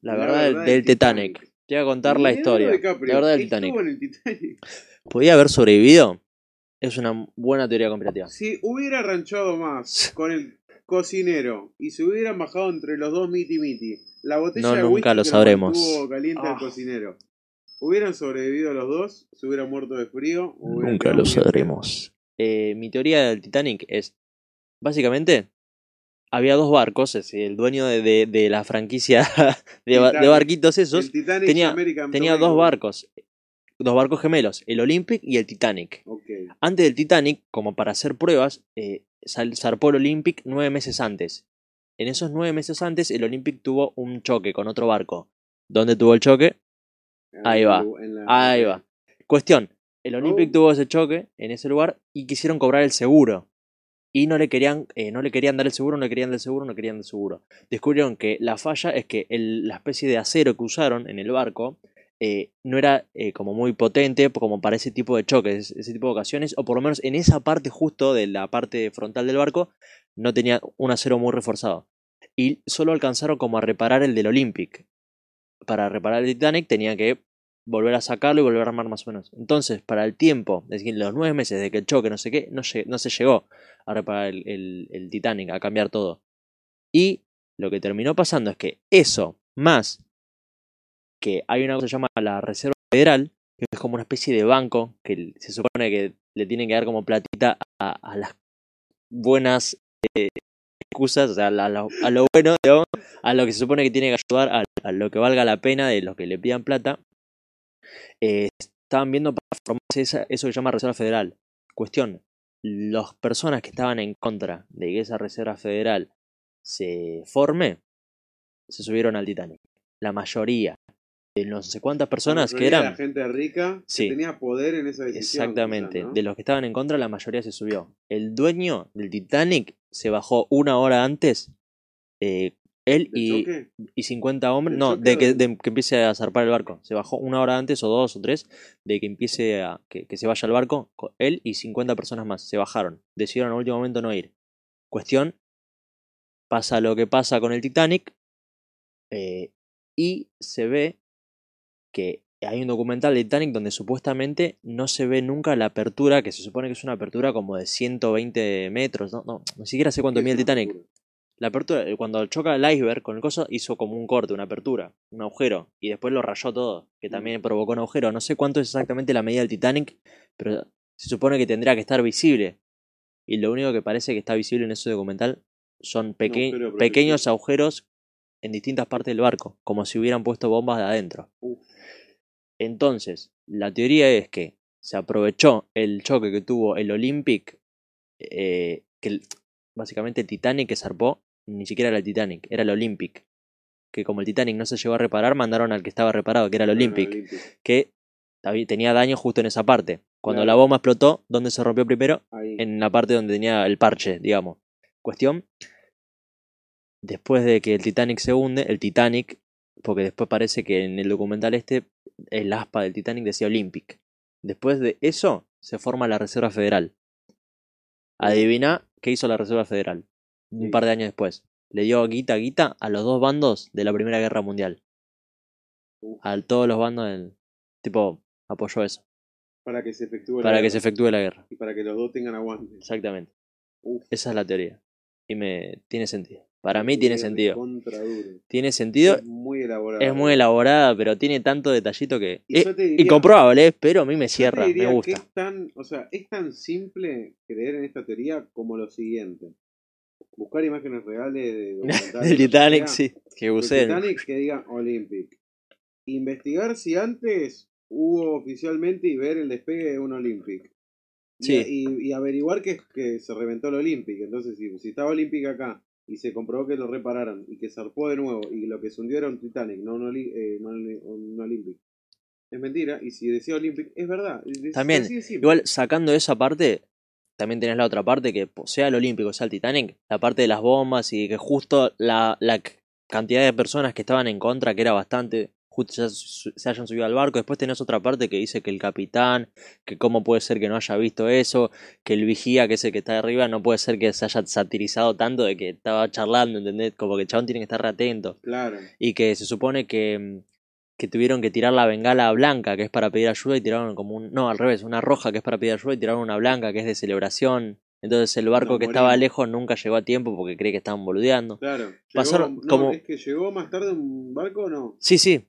La, verdad, del, del Titanic. Te voy a contar la historia. La verdad del Titanic. en el Titanic. ¿Podía haber sobrevivido? Es una buena teoría conspirativa. Si hubiera ranchado más con el cocinero y se hubieran bajado entre los dos miti miti, la botella No, de nunca whisky lo que sabremos. caliente al cocinero. ¿Hubieran sobrevivido los dos? ¿Se hubieran muerto de frío? ¿O hubieran Nunca lo sabremos. Eh, mi teoría del Titanic es, básicamente, había dos barcos, es decir, el dueño de, de- de la franquicia de, de barquitos esos, El Titanic tenía- American tenía dos barcos, dos barcos gemelos, el Olympic y el Titanic. Antes del Titanic, como para hacer pruebas, eh, zarpó el Olympic nueve meses antes. En esos nueve meses antes, el Olympic tuvo un choque con otro barco. ¿Dónde tuvo el choque? Ahí va. La- Ahí va. Cuestión, el Olympic Oh. tuvo ese choque en ese lugar y quisieron cobrar el seguro. Y no le querían, eh, no le querían dar el seguro, no le querían dar el seguro, no querían dar el seguro. Descubrieron que la falla es que el- la especie de acero que usaron en el barco eh, no era eh, como muy potente como para ese tipo de choques, ese tipo de ocasiones, o por lo menos en esa parte justo de la parte frontal del barco no tenía un acero muy reforzado. Y solo alcanzaron como a reparar el del Olympic. Para reparar el Titanic tenían que volver a sacarlo y volver a armar más o menos. Entonces, para el tiempo, es decir, los nueve meses de que el choque, no sé qué, no, no se llegó a reparar el- el Titanic, a cambiar todo. Y lo que terminó pasando es que eso, más que hay una cosa que se llama la Reserva Federal, que es como una especie de banco que se supone que le tienen que dar como platita a, las buenas eh, excusas, o sea, a, lo, bueno, a lo que se supone que tiene que ayudar, a, lo que valga la pena de los que le pidan plata, eh, estaban viendo para formarse eso que se llama Reserva Federal. Cuestión, las personas que estaban en contra de que esa Reserva Federal se forme, se subieron al Titanic. La mayoría no sé cuántas personas que eran... La gente rica Sí. que tenía poder en esa decisión. Exactamente. De los que estaban en contra, la mayoría se subió. El dueño del Titanic se bajó una hora antes. eh, él ¿Del y, y 50 hombres. ¿Del No, de que, de que empiece a zarpar el barco. Se bajó una hora antes, o dos o tres, de que empiece a. que, que se vaya al barco. co- Él y 50 personas más. Se bajaron. Decidieron al último momento no ir. Cuestión. Pasa lo que pasa con el Titanic. eh, y se ve que hay un documental de Titanic donde supuestamente no se ve nunca la apertura, que se supone que es una apertura como de 120 metros, no, no, ni siquiera sé cuánto ¿Qué mide el Titanic. La apertura, eh, cuando choca el iceberg con el coso, hizo como un corte, una apertura, un agujero, y después lo rayó todo, que también provocó un agujero. No sé cuánto es exactamente la medida del Titanic, pero se supone que tendría que estar visible. Y lo único que parece que está visible en ese documental son peque- pequeños agujeros en distintas partes del barco, como si hubieran puesto bombas de adentro. Entonces, la teoría es que se aprovechó el choque que tuvo el Olympic, eh, que el- básicamente el Titanic que zarpó, ni siquiera era el Titanic, era el Olympic. Que como el Titanic no se llegó a reparar, mandaron al que estaba reparado, que era el Olympic, que tenía daño justo en esa parte. Cuando Claro. la bomba explotó, ¿dónde se rompió primero? Ahí. en la parte donde tenía el parche, digamos. Cuestión, después de que el Titanic se hunde, el Titanic, porque después parece que en el documental este, el aspa del Titanic decía Olympic. Después de eso, se forma la Reserva Federal. Adivina qué hizo la Reserva Federal. Un Sí. par de años después. Le dio guita guita a los dos bandos de la Primera Guerra Mundial. A todos los bandos del... Tipo, apoyó eso. Para que se efectúe la que guerra. se efectúe la guerra. Y para que los dos tengan aguante. Exactamente. Uf. Esa es la teoría. Y me tiene sentido. Para mí tiene sentido. Tiene sentido. Es muy elaborado. Es muy elaborada, pero tiene tanto detallito que. Y incomprobable, pero a mí me cierra, me gusta. es tan, o sea, es tan simple creer en esta teoría como lo siguiente. Buscar imágenes reales de documentales, Del Titanic, sea, sí. Que usé. Titanic que diga Olympic. Investigar si antes hubo oficialmente y ver el despegue de un Olympic. Y- Sí. Y, y averiguar que, que se reventó el Olympic. Entonces, si, si estaba Olympic acá y se comprobó que lo repararon y que zarpó de nuevo y lo que se hundió era un Titanic, no un, eh, no un- un Olympic. Es mentira. Y si decía Olympic, es verdad. Es- También. Igual, sacando esa parte, también tenés la otra parte que, sea el Olímpico, sea el Titanic, la parte de las bombas y que justo la, la cantidad de personas que estaban en contra, que era bastante, justo ya su- se hayan subido al barco. Después tenés otra parte que dice que el capitán, que cómo puede ser que no haya visto eso, que el vigía, que es el que está arriba, no puede ser que se haya satirizado tanto de que estaba charlando, ¿entendés? Como que el chabón tiene que estar re atento. Claro. Y que se supone que, que tuvieron que tirar la bengala blanca, que es para pedir ayuda, y tiraron como un. No, al revés, una roja, que es para pedir ayuda, y tiraron una blanca, que es de celebración. Entonces el barco que estaba lejos nunca llegó a tiempo porque cree que estaban boludeando. Claro. Pasaron Llegó- no, como- es que llegó más tarde un barco o no. Sí, sí.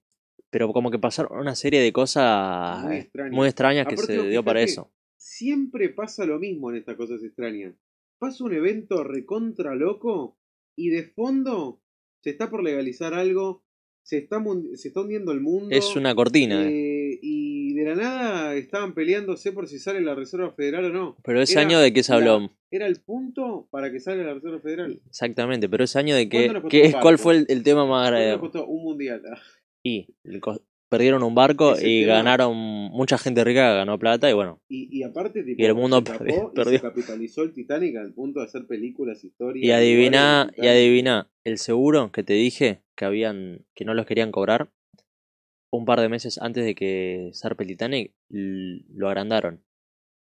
Pero como que pasaron una serie de cosas Muy eh, extrañas. muy extrañas que Aparte, se dio para eso. Siempre pasa lo mismo en estas cosas extrañas. Pasa un evento recontra loco y de fondo se está por legalizar algo, se está, se está hundiendo el mundo. Es una cortina. eh. eh, y de la nada estaban peleándose por si sale la Reserva Federal o no. Pero ese era año de qué se habló. Era el punto para que salga la Reserva Federal. Exactamente, pero ese año de ¿Cuánto que. es, ¿Cuál fue el, el tema más ¿Cuánto grave? un mundial? Y el perdieron un barco Ese y tema- ganaron. Mucha gente rica ganó plata y bueno. Y, y aparte, tipo, Y el mundo se perdió- y perdió. se capitalizó el Titanic al punto de hacer películas, historias. Y adivina, y adivina, el seguro que te dije que habían, que no los querían cobrar, un par de meses antes de que zarpe el Titanic, lo agrandaron.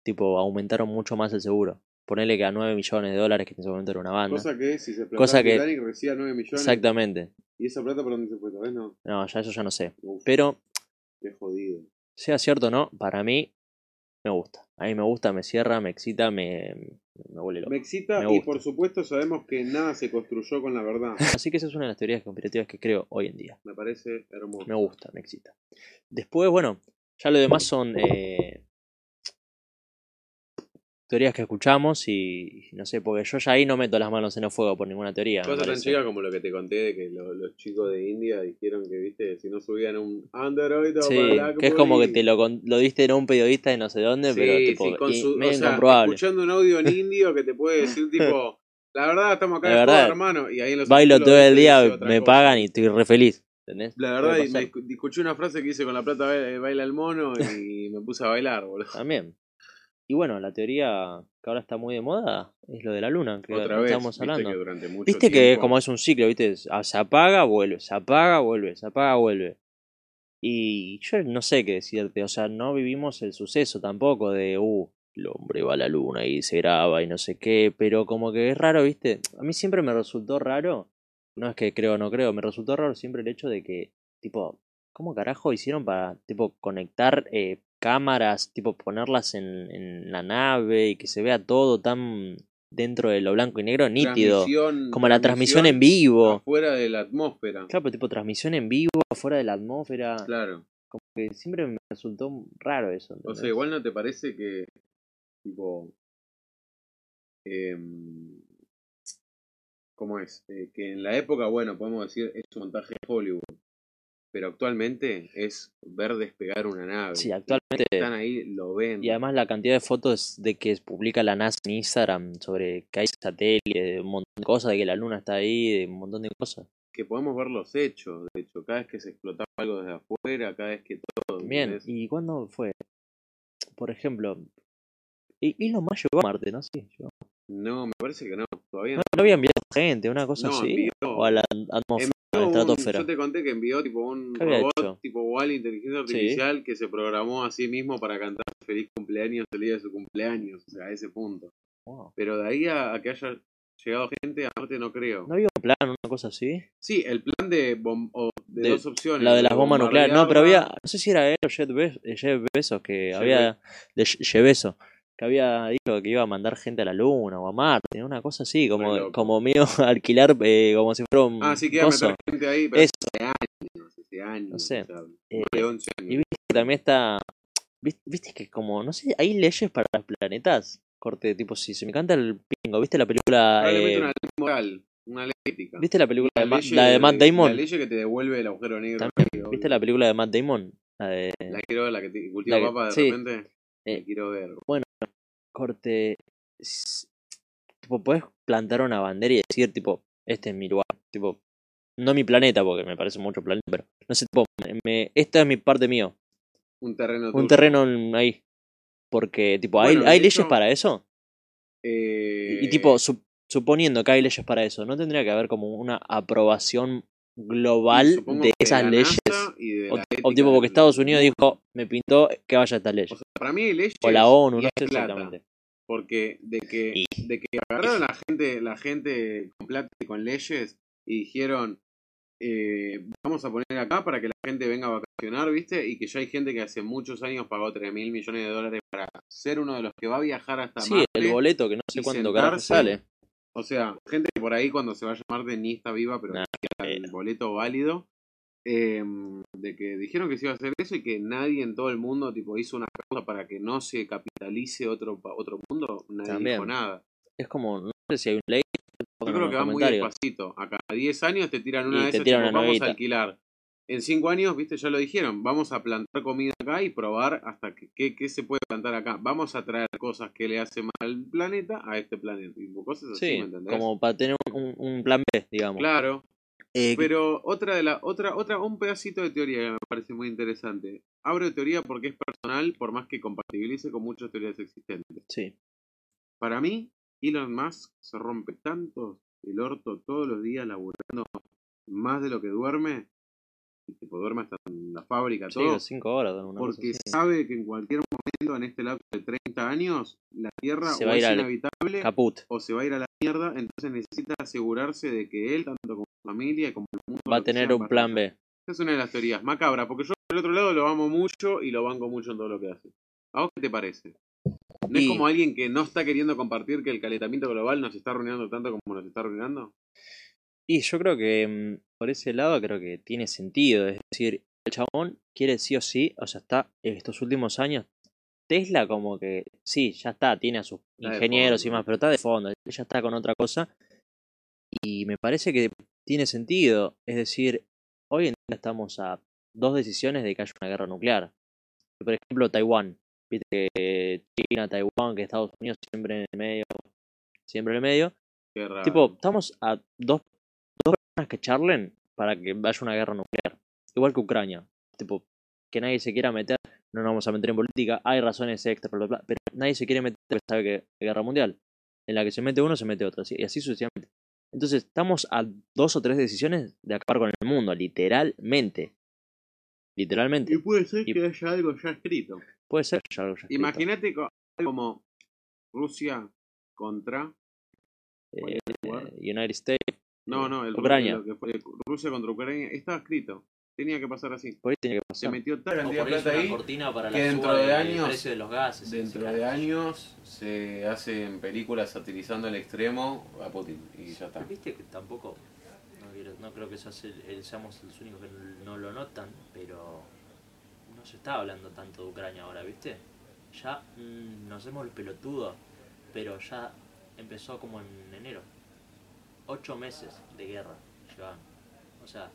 Tipo, aumentaron mucho más el seguro. Ponele que a 9 millones de dólares, que en ese momento era una banda. Cosa que si se el Titanic recibía 9 millones. Exactamente. ¿Y esa plata por dónde se fue? ¿Tal vez no? No, ya eso ya no sé. Uf, Pero, Qué jodido. sea cierto o no, para mí me gusta. A mí me gusta, me cierra, me excita, me, me vuelve loco. Me excita Me y por supuesto sabemos que nada se construyó con la verdad. Así que esa es una de las teorías conspirativas que creo hoy en día. Me parece hermoso. Me gusta, me excita. Después, bueno, ya lo demás son eh, teorías que escuchamos y no sé, porque yo ya ahí no meto las manos en el fuego por ninguna teoría. Cosa tan chica como lo que te conté de que lo- los chicos de India dijeron que, viste, si no subían un Android o Sí, para que es como que te lo, lo diste en un periodista de no sé dónde, Sí, pero tipo, sí, con su- o sea, escuchando un audio en indio que te puede decir tipo, la verdad estamos acá La de verdad, hermano, y ahí en los Bailo todo el día, me cosa. pagan y estoy re feliz. ¿Entendés? La verdad, escuché una frase que dice con la plata ba- baila el mono y me puse a bailar, boludo. También. Y bueno, la teoría que ahora está muy de moda es lo de la luna, que Otra vez, estamos viste hablando. que durante mucho Viste que tiempo- como es un ciclo, viste, Ah, se apaga, vuelve, se apaga, vuelve, se apaga, vuelve. Y yo no sé qué decirte, o sea, no vivimos el suceso tampoco de, uh, el hombre va a la luna y se graba y no sé qué, pero como que es raro, viste, a mí siempre me resultó raro, no es que creo o no creo, me resultó raro siempre el hecho de que, tipo, ¿cómo carajo hicieron para, tipo, conectar eh, cámaras, tipo, ponerlas en, en la nave y que se vea todo tan dentro de lo blanco y negro, nítido? Como la transmisión en vivo. Afuera de la atmósfera. Claro, pero tipo transmisión en vivo, afuera de la atmósfera. Claro. Que siempre me resultó raro eso. O sea, igual no te parece que, tipo, em, ¿cómo es? Eh, que en la época, bueno, podemos decir, es un montaje de Hollywood. Pero actualmente es ver despegar una nave. Sí, actualmente. Están ahí, lo ven. Y además la cantidad de fotos de que publica la NASA en Instagram sobre que hay satélites, de un montón de cosas, de que la luna está ahí, de un montón de cosas. Que podemos ver los hechos, de hecho, cada vez que se explotaba algo desde afuera, cada vez que todo. Bien. ¿y cuándo fue? Por ejemplo, y Elon Musk llegó a Marte, ¿no? Sí, llegó. No, me parece que no. Todavía No, no había enviado gente, una cosa No, así. envió- O a la atmósfera, la estratosfera. yo te conté que envió tipo un ¿Qué había robot hecho? tipo Wall inteligencia Sí. artificial que se programó a sí mismo para cantar feliz cumpleaños el día de su cumpleaños, o sea, a ese punto. Wow. Pero de ahí a, a que haya llegado gente a Marte no creo. ¿No había un plan, una cosa así? Sí, el plan de, bom- o de, De- dos opciones. La de las bombas nucleares. No, pero había, no sé si era él o Jeff, Be- Jeff Bezos, que había, de Je- Jeff Bezos, que había dicho que iba a mandar gente a la luna o a Marte, una cosa así, como, como mío alquilar, eh, como si fuera un Ah, sí que iba a meter gente ahí, pero Eso. hace años, hace años. No sé. o sea, Eh, más de 11 Y años. viste que también está, viste, viste que como, no sé, hay leyes para los planetas, corte, tipo, si se me canta el pingo, ¿viste la película, Probablemente eh, una ley moral, una ley ética. viste la película de, La Ma- ley la de Matt Damon? La ley que te devuelve el agujero negro. También, ¿Viste la película de Matt Damon? La de La quiero ver, la que te cultiva La que- papa de sí. repente. Eh, La quiero ver. Corte. Tipo, puedes plantar una bandera y decir, tipo, este es mi lugar. Tipo, no mi planeta, porque me parece mucho planeta, pero no sé, tipo, me, esta es mi parte mío. Un terreno Un tuyo. terreno en- ahí. Porque, tipo, ¿hay, Bueno, ¿hay leyes hecho, para eso? Eh, Y, y, tipo, sup- suponiendo que hay leyes para eso, ¿no tendría que haber como una aprobación global de esas la leyes? De O, o tipo, porque Estados Unidos dijo, me pintó que vaya esta ley. O sea, para mí hay leyes. O la ONU, no sé plata, exactamente. Porque de que, Y- de que agarraron la gente, la gente con plata y con leyes y dijeron eh, vamos a poner acá para que la gente venga a vacacionar, ¿viste? Y que ya hay gente que hace muchos años pagó 3 mil millones de dólares para ser uno de los que va a viajar hasta Sí, Marte. el boleto que no sé y cuánto carajo sentarse sale. O sea, gente que por ahí cuando se vaya a Marte ni está viva, pero Nah, el boleto válido. eh, de que dijeron que se iba a hacer eso y que nadie en todo el mundo tipo hizo una cosa para que no se capitalice otro otro mundo, nadie También. dijo nada. Es como, no sé si hay un ley. Yo creo que va muy despacito. A cada 10 años te tiran una Y de esas tiran tipo, una vamos a alquilar. En 5 años, viste, ya lo dijeron, vamos a plantar comida acá y probar hasta que, qué, qué se puede plantar acá. Vamos a traer cosas que le hacen mal al planeta a este planeta. Cosas así, Sí, ¿me entendés? como para tener un, un plan B, digamos. Claro, Eh, Pero otra de la otra otra un pedacito de teoría que me parece muy interesante. Abro teoría porque es personal, por más que compatibilice con muchas teorías existentes. sí. Para mí, Elon Musk se rompe tanto el orto todos los días laburando más de lo que duerme, y tipo duerme hasta en la fábrica Sí, todo, cinco horas. cosa porque así. sabe que en cualquier momento en este lapso de 30 años la Tierra Se o va a es ir inhabitable o se va a ir a la mierda, entonces necesita asegurarse de que él, tanto como su familia, como el mundo, Va a tener un plan B. Esa es una de las teorías macabras, porque yo por el otro lado lo amo mucho y lo banco mucho en todo lo que hace. ¿A vos qué te parece? ¿No es como alguien que no está queriendo compartir que el calentamiento global nos está arruinando tanto como nos está arruinando? Y yo creo que mm, por ese lado creo que tiene sentido. Es decir, el chabón quiere sí o sí, o sea, está estos últimos años. Tesla como que sí, ya está, tiene a sus ingenieros y más, pero está de fondo, ya está con otra cosa. Y me parece que tiene sentido. Es decir, hoy en día estamos a dos decisiones de que haya una guerra nuclear. Por ejemplo, Taiwán. Viste que China, Taiwán, que Estados Unidos siempre en el medio. Siempre en el medio. Tipo, estamos a dos, dos personas que charlen para que haya una guerra nuclear. Igual que Ucrania. Tipo, que nadie se quiera meter, no nos vamos a meter en política, hay razones extra, bla, bla, bla, pero nadie se quiere meter, sabe que hay guerra mundial. En la que se mete uno, se mete otro, y así sucesivamente. Entonces, estamos a dos o tres decisiones de acabar con el mundo, literalmente. Literalmente. Y puede ser y- que haya algo ya escrito. Puede ser ya algo ya escrito. Imagínate algo como Rusia contra... Eh, United States, No, no, el Ucrania. lo que fue Rusia contra Ucrania estaba escrito. Tenía que pasar así. por ahí tiene que Se metió tal por plata ahí cortina para que la dentro de años- precio de los gases. Dentro de años se hacen películas satirizando el extremo a Putin y ya está. Viste que tampoco, no, quiero- no creo que seas el- el- seamos los únicos que no lo notan, pero no se está hablando tanto de Ucrania ahora, ¿viste? Ya mm, nos hacemos los pelotudos, pero ya empezó como en enero. Ocho meses de guerra llevan. O sea,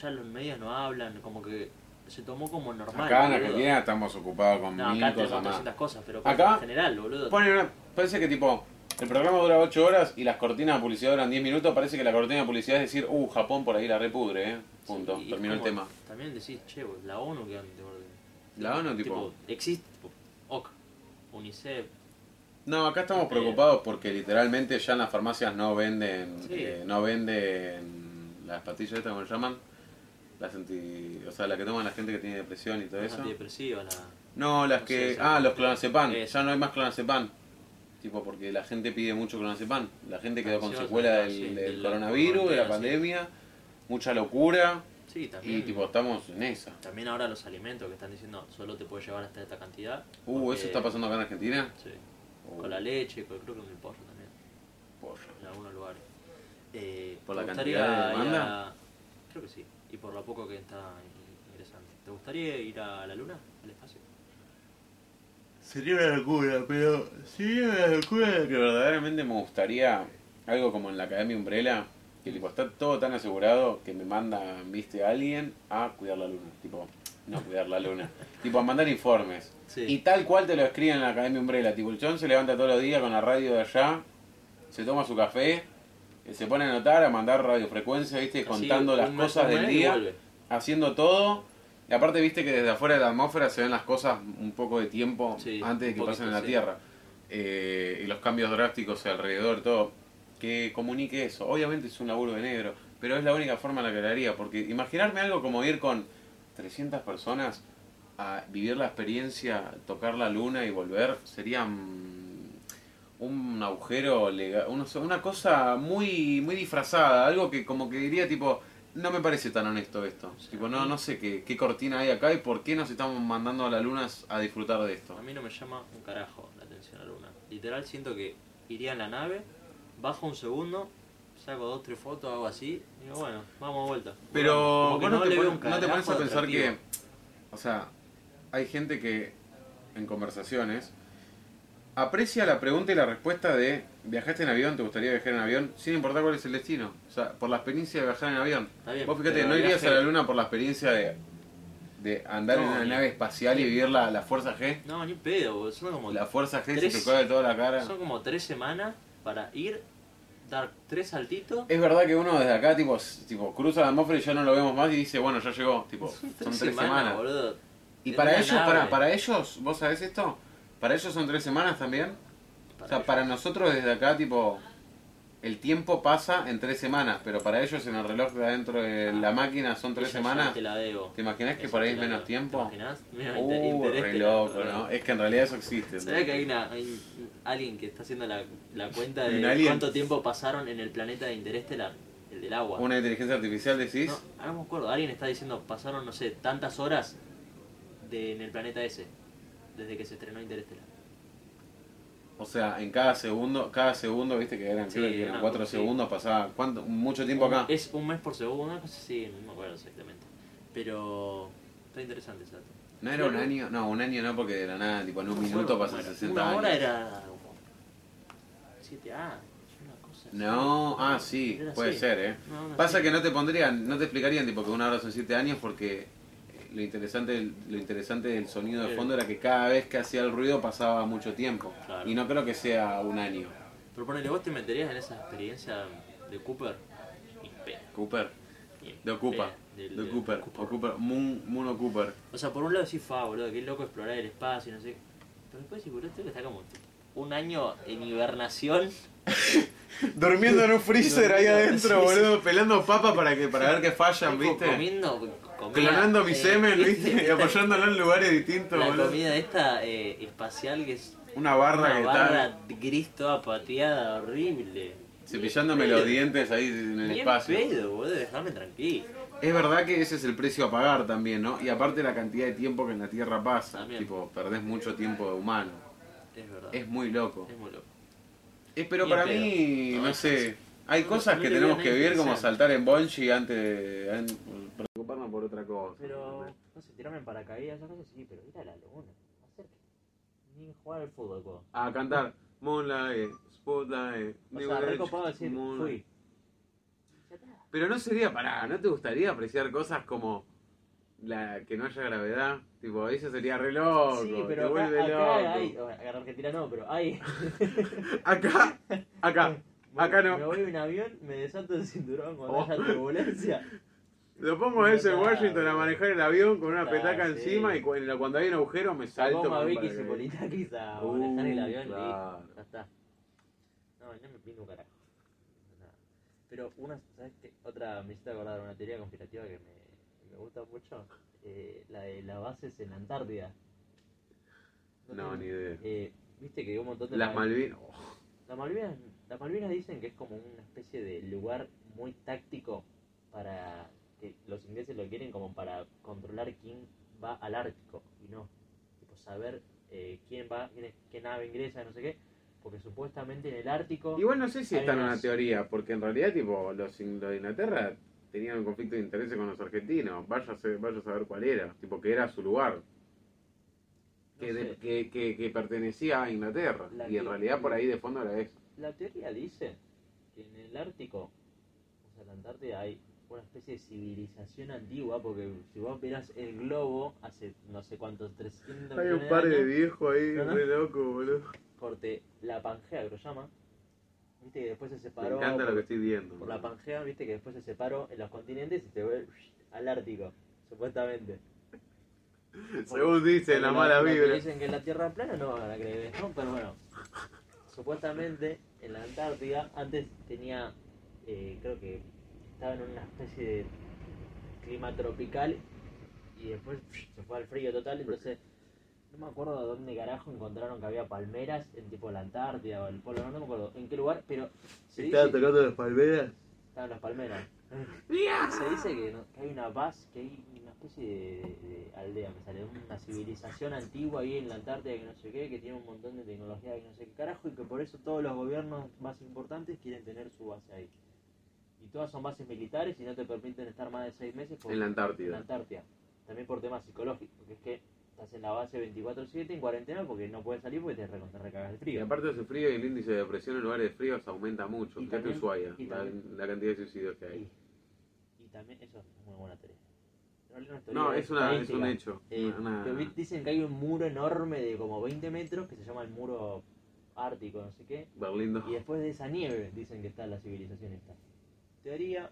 ya los medios no hablan, como que se tomó como normal. Acá en. Argentina estamos ocupados con No, mil acá cosas más. 300 cosas, pero Acá- en general, boludo. Ponen una- parece que tipo, el programa dura 8 horas y las cortinas de publicidad duran 10 minutos. Parece que la cortina de publicidad es decir, uh, Japón por ahí la repudre, eh. Punto, Sí, terminó el como- tema. También decís, che, boludo, la ONU que antes. La ONU, tipo- existe, tipo, OK, UNICEF, No, acá estamos Eh. preocupados porque literalmente ya en las farmacias no venden, Sí. eh, no venden las pastillas estas, ¿cómo se llaman? Las anti, o sea, las que toman la gente que tiene depresión y todo eso. antidepresivas, la... No, las No que, sé, ah, los clonazepam. Ya no hay más clonazepam. Tipo, porque la gente pide mucho clonazepam. La gente quedó con secuela del, sí, del del coronavirus, de la sí. pandemia, mucha locura. Sí, también. Y tipo, estamos en esa. También ahora los alimentos que están diciendo solo te puede llevar hasta esta cantidad. Uh, porque- ¿eso está pasando acá en Argentina? Sí, Uh, con la leche, con, creo que con el pollo también, pollo. en algunos lugares. Eh, ¿Por ¿te la cantidad de demanda? a- Creo que sí, y por lo poco que está in- ingresando. ¿Te gustaría ir a la luna, al espacio? Sería una locura, pero sería una locura que verdaderamente me gustaría algo como en la Academia Umbrella, que tipo está todo tan asegurado que me manda, viste, a alguien a cuidar la luna, tipo, no cuidar la luna, tipo a mandar informes. Sí. Y tal cual te lo escriben en la Academia Umbrella, tipo el chon se levanta todos los días con la radio de allá, se toma su café, se pone a anotar, a mandar radiofrecuencia, viste, Así, contando las cosas del día haciendo todo. Y aparte, viste que desde afuera de la atmósfera se ven las cosas un poco de tiempo Sí, antes de que poquito, pasen en la sí. Tierra. Eh, y los cambios drásticos alrededor, todo. Que comunique eso. Obviamente es un laburo de negro, pero es la única forma en la que lo haría. Porque imaginarme algo como ir con 300 personas a vivir la experiencia, tocar la luna y volver, sería mm, un agujero legal, una, una cosa muy muy disfrazada, algo que como que diría tipo, no me parece tan honesto esto. Tipo, no no sé qué, qué cortina hay acá y por qué nos estamos mandando a la luna a disfrutar de esto. A mí no me llama un carajo la atención a la luna. Literal siento que iría en la nave, bajo un segundo, saco dos, tres fotos, hago así, y digo, bueno, vamos de vuelta. Pero vos no, te, le pon- veo un no te pones a pensar que, o sea, hay gente que en conversaciones aprecia la pregunta y la respuesta de ¿viajaste en avión? ¿Te gustaría viajar en avión? Sin importar cuál es el destino. O sea, por la experiencia de viajar en avión. Bien, Vos fíjate, no irías viaje- a la luna por la experiencia de, de andar No, en una ni- nave espacial y vivir la, la Fuerza G. No, ni pedo, boludo. son como, La Fuerza G se Tres- te cae toda la cara. son como tres semanas para ir, dar tres saltitos. Es verdad que uno desde acá tipo, tipo cruza la atmósfera y ya no lo vemos más y dice, bueno, ya llegó. Tipo, son tres semanas. boludo. Y para ellos, para, para ellos, ¿vos sabés esto? ¿Para ellos son tres semanas también? o sea, ellos. para nosotros desde acá, tipo, el tiempo pasa en tres semanas, pero para ellos en el reloj de adentro de la máquina son tres semanas. te la debo. ¿Te imaginas que por ahí es menos tiempo? ¿Te Uh, re loco. ¿no? Es que en realidad eso existe. ¿Sabés que hay, una, hay alguien que está haciendo la, la cuenta ¿Un de cuánto tiempo pasaron en el planeta de Interestelar? El del agua. Una inteligencia artificial decís. No, ahora no me acuerdo. Alguien está diciendo, pasaron, no sé, tantas horas de, en el planeta ese. Desde que se estrenó Interestelar. O sea, en cada segundo, cada segundo, viste que eran, Sí, creo que eran cuatro sí. segundos, pasaba ¿cuánto? mucho tiempo acá. Es un mes por segundo, una cosa así, no me acuerdo exactamente. Pero está interesante ese dato. No era un año, no, un año no, porque de la nada, tipo, en un minuto pasan cómo era. 60 Una años. hora era como 7 años. No, ah, sí, puede ser, ¿eh? No, no Pasa que no te pondrían, no te explicarían tipo que una hora son 7 años porque lo interesante, lo interesante del sonido de fondo era que cada vez que hacía el ruido pasaba mucho tiempo. Claro. Y no creo que sea un año. Pero ponele, vos te meterías en esa experiencia de Cooper. Cooper, de Ocupa, de del Cooper, o Cooper, Moon, Moon Cooper. O sea, por un lado sí fa, boludo, qué loco explorar el espacio y no sé. Pero después si este que está como un año en hibernación. Durmiendo en un freezer ahí adentro, sí, sí. boludo, pelando papas para que para ver que fallan, ¿viste? Comiendo comida, Clonando mi eh, semen, ¿viste? Y apoyándolo en lugares distintos, La boludo. comida esta eh, espacial que es Una barra una que barra gris toda pateada, horrible. cepillándome los pedo. dientes ahí en el espacio. pedo, boludo, dejame tranquilo. Es verdad que ese es el precio a pagar también, ¿no? Y aparte la cantidad de tiempo que en la Tierra pasa. También. Tipo, perdés mucho tiempo de humano. Es verdad. Es muy loco. Es muy loco. Eh, pero para pedo. mí, No, no es sé. Hay no- cosas no que tenemos que vivir como saltar en bungee antes de an- Pero, no sé, tirarme en paracaídas, esas cosas sí, pero ir a la luna. Hacer que- Ni jugar al fútbol, puedo. A cantar. Moonlight, Spotlight, O sea, decir, Moonlight. fui. Ya está. Pero no sería, pará, ¿no te gustaría apreciar cosas como la que no haya gravedad? Tipo, eso sería re loco, Sí, te pero acá, vuelve acá loco. hay. Acá en Argentina no, pero hay. Acá, acá. Acá no. Me voy en avión, me desato el cinturón cuando Oh. haya turbulencia. Lo pongo a ese en Washington a manejar el avión con una Ah, petaca sí. encima y cu- cuando hay un agujero me salto. Saco a Vicky y. Cipolitakis a Uh, manejar el avión claro. listo, ya está. No, no me un carajo. Pero una, ¿sabes qué? Otra, me hiciste acordar una teoría conspirativa que me, me gusta mucho. Eh, la de las bases en la Antártida. No, tenés- ni idea. Eh, Viste que hay un montón de... Las Malvinas. oh, Las Malvinas, las Malvinas dicen que es como una especie de lugar muy táctico para que los ingleses lo quieren como para controlar quién va al Ártico y no. Tipo saber eh, quién va, quién, es- qué nave ingresa, no sé qué. Porque supuestamente en el Ártico... Igual no sé si está en una unas- teoría, porque en realidad, tipo, los, los de Inglaterra tenían un conflicto de intereses con los argentinos. Vaya a, ser- vaya a saber cuál era. Tipo, que era su lugar. no Que, de- sé. que, que, que pertenecía a Inglaterra. La y en realidad por ahí de fondo era eso. La teoría dice que en el Ártico, o sea, la Antártida hay una especie de civilización antigua, porque si vos miras el globo hace no sé cuántos, 300 millones de años, viejos ahí, ¿No, re locos, boludo. corte la Pangea que lo llama, viste que después se Me separó encanta lo por, que estoy viendo. por la Pangea, viste que después se separó en los continentes y se fue al Ártico, supuestamente. Según dicen, la mala que vibra. dicen que la Tierra plana no van a creer esto, pero bueno, supuestamente en la Antártida antes tenía, eh, creo que estaba en una especie de clima tropical y después se fue al frío total, entonces no me acuerdo de dónde carajo encontraron que había palmeras en tipo la Antártida o el Polo Norte, no me acuerdo en qué lugar, pero se dice tocando las palmeras? estaban las palmeras. Se dice que, no- que hay una base, que hay una especie de, de aldea, me sale, una civilización antigua ahí en la Antártida que no sé qué, que tiene un montón de tecnología que no sé qué carajo y que por eso todos los gobiernos más importantes quieren tener su base ahí. Y todas son bases militares y no te permiten estar más de seis meses por- En la en la Antártida. Antártida. También por temas psicológicos, porque es que estás en la base 24-7 en cuarentena porque no puedes salir porque te, re- te recagas de Y frío. aparte de ese frío y el índice de depresión en lugares de fríos aumenta mucho. Y Fíjate también- Ushuaia, y la, también- la cantidad de suicidios que hay. Y, y también, eso es muy buena teoría. No es una, es un hecho. Eh, una- dicen que hay un muro enorme de como 20 metros que se llama el muro ártico, no sé qué. Berlín dos. Y después de esa nieve dicen que está la civilización esta. Teoría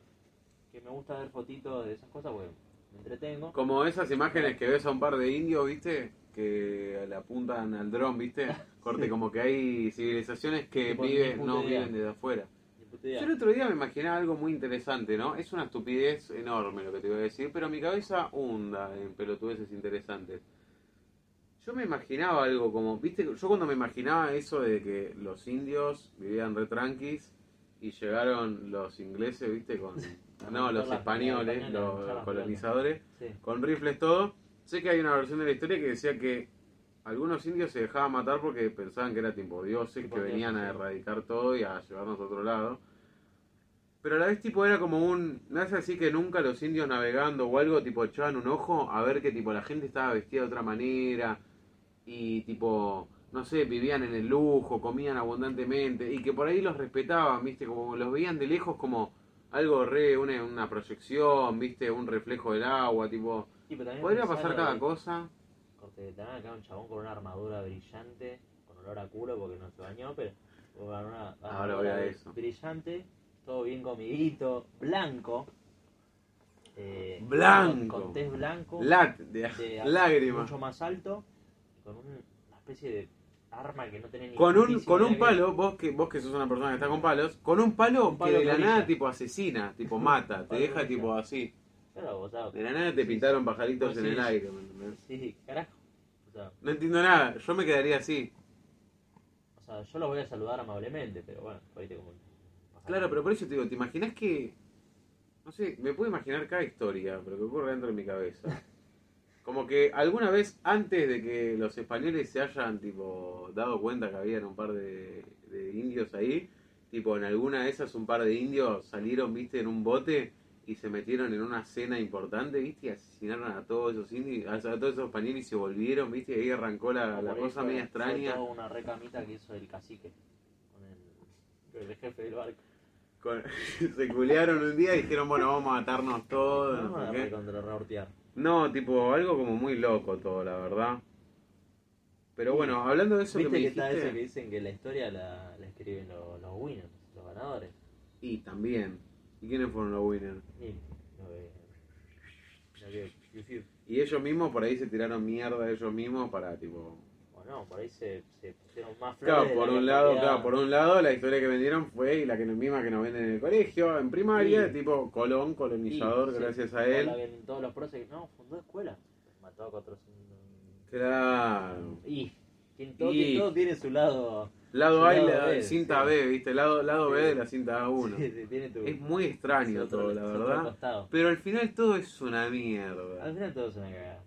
que me gusta ver fotitos de esas cosas porque me entretengo. Como esas imágenes que ves a un par de indios, ¿viste? Que le apuntan al dron, ¿viste? Corte, como que hay civilizaciones que viven, no viven desde afuera. Yo el otro día me imaginaba algo muy interesante, ¿no? Es una estupidez enorme lo que te voy a decir, pero mi cabeza hunda en pelotudeces interesantes. Yo me imaginaba algo como, viste, yo cuando me imaginaba eso de que los indios vivían re tranquis y llegaron los ingleses, viste, con... No, los españoles, los colonizadores, con rifles todo. Sé que hay una versión de la historia que decía que algunos indios se dejaban matar porque pensaban que eran tipo dioses que venían a erradicar todo y a llevarnos a otro lado. Pero a la vez tipo era como un... ¿No es así que nunca los indios navegando o algo tipo echaban un ojo a ver que tipo la gente estaba vestida de otra manera y tipo... No sé, vivían en el lujo, comían abundantemente y que por ahí los respetaban, viste, como los veían de lejos como algo re, una, una proyección, viste, un reflejo del agua, tipo... Sí, pero Podría pasar cada de- cosa. Corte, te van acá un chabón con una armadura brillante, con olor a culo porque no se bañó, pero con una Ahora voy a eso. brillante, todo bien comidito, blanco. eh, Blanco. Con, tez blanco. Lat, de, de- lágrimas. Mucho más alto, con un- una especie de arma que no tiene ni Con un, con un palo, vos que, vos que sos una persona que está con palos, con un palo, Un palo que de la nada tipo asesina, tipo mata, te deja tipo así. Claro, o sea, De la nada te Sí, pintaron pajaritos Pues en sí. el aire. ¿me entendés? sí, carajo. O sea, No entiendo nada, yo me quedaría así. o sea, yo los voy a saludar amablemente, pero bueno, ahorita como... Claro, pero por eso te digo, ¿te imaginas que.? No sé, me puedo imaginar cada historia, pero que ocurre dentro de mi cabeza. Como que alguna vez antes de que los españoles se hayan tipo dado cuenta que habían un par de, de indios ahí, tipo en alguna de esas un par de indios salieron, viste, en un bote y se metieron en una cena importante, viste, y asesinaron a todos esos indios, a todos esos españoles y se volvieron, viste, y ahí arrancó la, cosa media extraña. una recamita que hizo el cacique con el, el jefe del barco. con- se culearon un día y dijeron, bueno, vamos a matarnos todos. no Vamos sé a qué. No, tipo, algo como muy loco todo, la verdad. Pero bueno, hablando de eso que ¿Viste me que está dijiste... eso que dicen que la historia la, la escriben los, los winners, los ganadores? Y también. ¿Y quiénes fueron los winners? Y de YouTube. Y ellos mismos por ahí se tiraron mierda ellos mismos para, tipo... No, por ahí se, se pusieron más flores. Claro, por un lado, claro, por un lado la historia que vendieron fue y la que misma que nos venden en el colegio, en primaria, Sí. tipo Colón, colonizador, sí, gracias a él. en todos los procesos, no, fundó escuela. Mató a 400. Claro. Y, quien todo, Y- quien todo tiene su lado. Lado A y la B, cinta sí. B, ¿viste? Lado, lado B de la cinta A1. Sí, sí, tiene tu, Es muy extraño otro- todo, la verdad. Pero al final todo es una Al mierda. final todo es una cagada.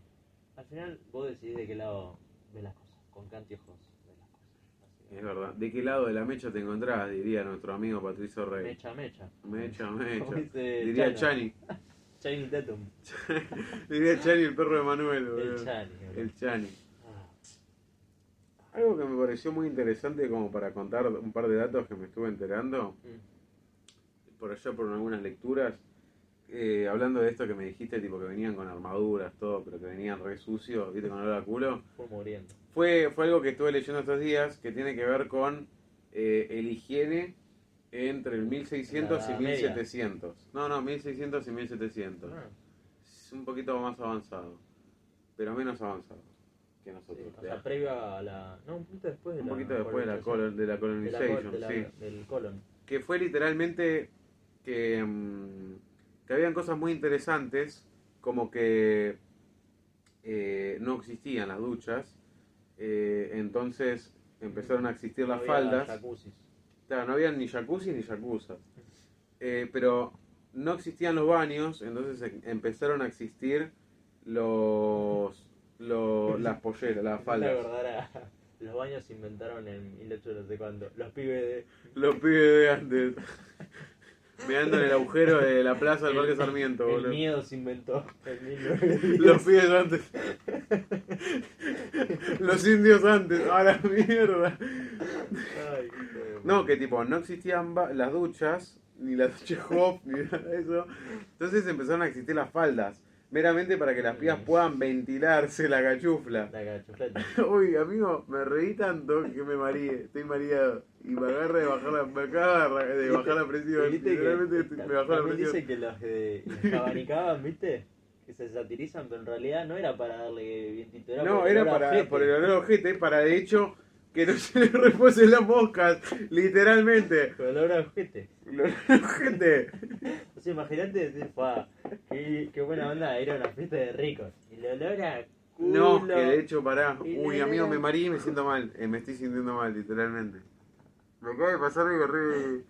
Al final vos decidís de qué lado ves las cosas. Con qué anteojos ves las cosas. Así que- Es verdad. ¿De qué lado de la mecha te encontrás? Diría nuestro amigo Patricio Rey. Mecha, mecha. Mecha, mecha. Diría. Chani. Channing Tatum. Diría Chani el perro de Manuel, boludo. El Chani. boludo. El Chani. Ah, Algo que me pareció muy interesante como para contar un par de datos que me estuve enterando, mm. por allá por algunas lecturas, eh, hablando de esto que me dijiste, tipo que venían con armaduras, todo, pero que venían re sucios, viste, con olor a culo. Fue muriendo. Fue, fue algo que estuve leyendo estos días que tiene que ver con eh, el higiene entre el 1600 La y Edad Media. 1700. No, no, 1600 y 1700. Ah, Es un poquito más avanzado, pero menos avanzado que sí, nosotros. o sea, previo a la. No, un poquito después de un la. poquito después de la, colonización. colo- de la De la colonization, col- de la- sí. Del colon. Que fue literalmente que, mm, que habían cosas muy interesantes, como que eh, no existían las duchas, eh, entonces empezaron a existir las había faldas. jacuzzis. Claro, no había ni jacuzzi ni jacuzza. Eh, pero no existían los baños, entonces em- empezaron a existir los, los las polleras, las La faldas. verdad los baños se inventaron en 18 no sé cuándo. Los pibes de. Los pibes de antes. Mirando en el agujero de la plaza del Parque Sarmiento, El boludo. miedo se inventó en 1910. Los pibes antes. Los indios antes. A la mierda. Ay, No, que tipo, no existían las duchas, ni las duchas hop, ni nada de eso. Entonces empezaron a existir las faldas. Meramente para que las pibas puedan ventilarse la cachufla. La cachufleta. Uy, amigo, me reí tanto que me mareé. Estoy mareado. Y me agarra de bajar la, me acaba de bajar la presión. ¿Viste que- me bajó la también presión. dice que los, de, los que abanicaban, ¿viste? Que se satirizan, pero en realidad no era para darle vientito. Era No, era para, por el olor ojete, para de hecho que no se le reposen las moscas, literalmente. El olor a ojete. El olor a ojete. O sea, imagínate decir, "Fua, qué, qué buena onda, era una fiesta de ricos. Y el olor a culo. No, que de hecho, pará. Y Uy, amigo, me mareé y me siento mal. Eh, me estoy sintiendo mal, literalmente. Me acaba de pasar algo re...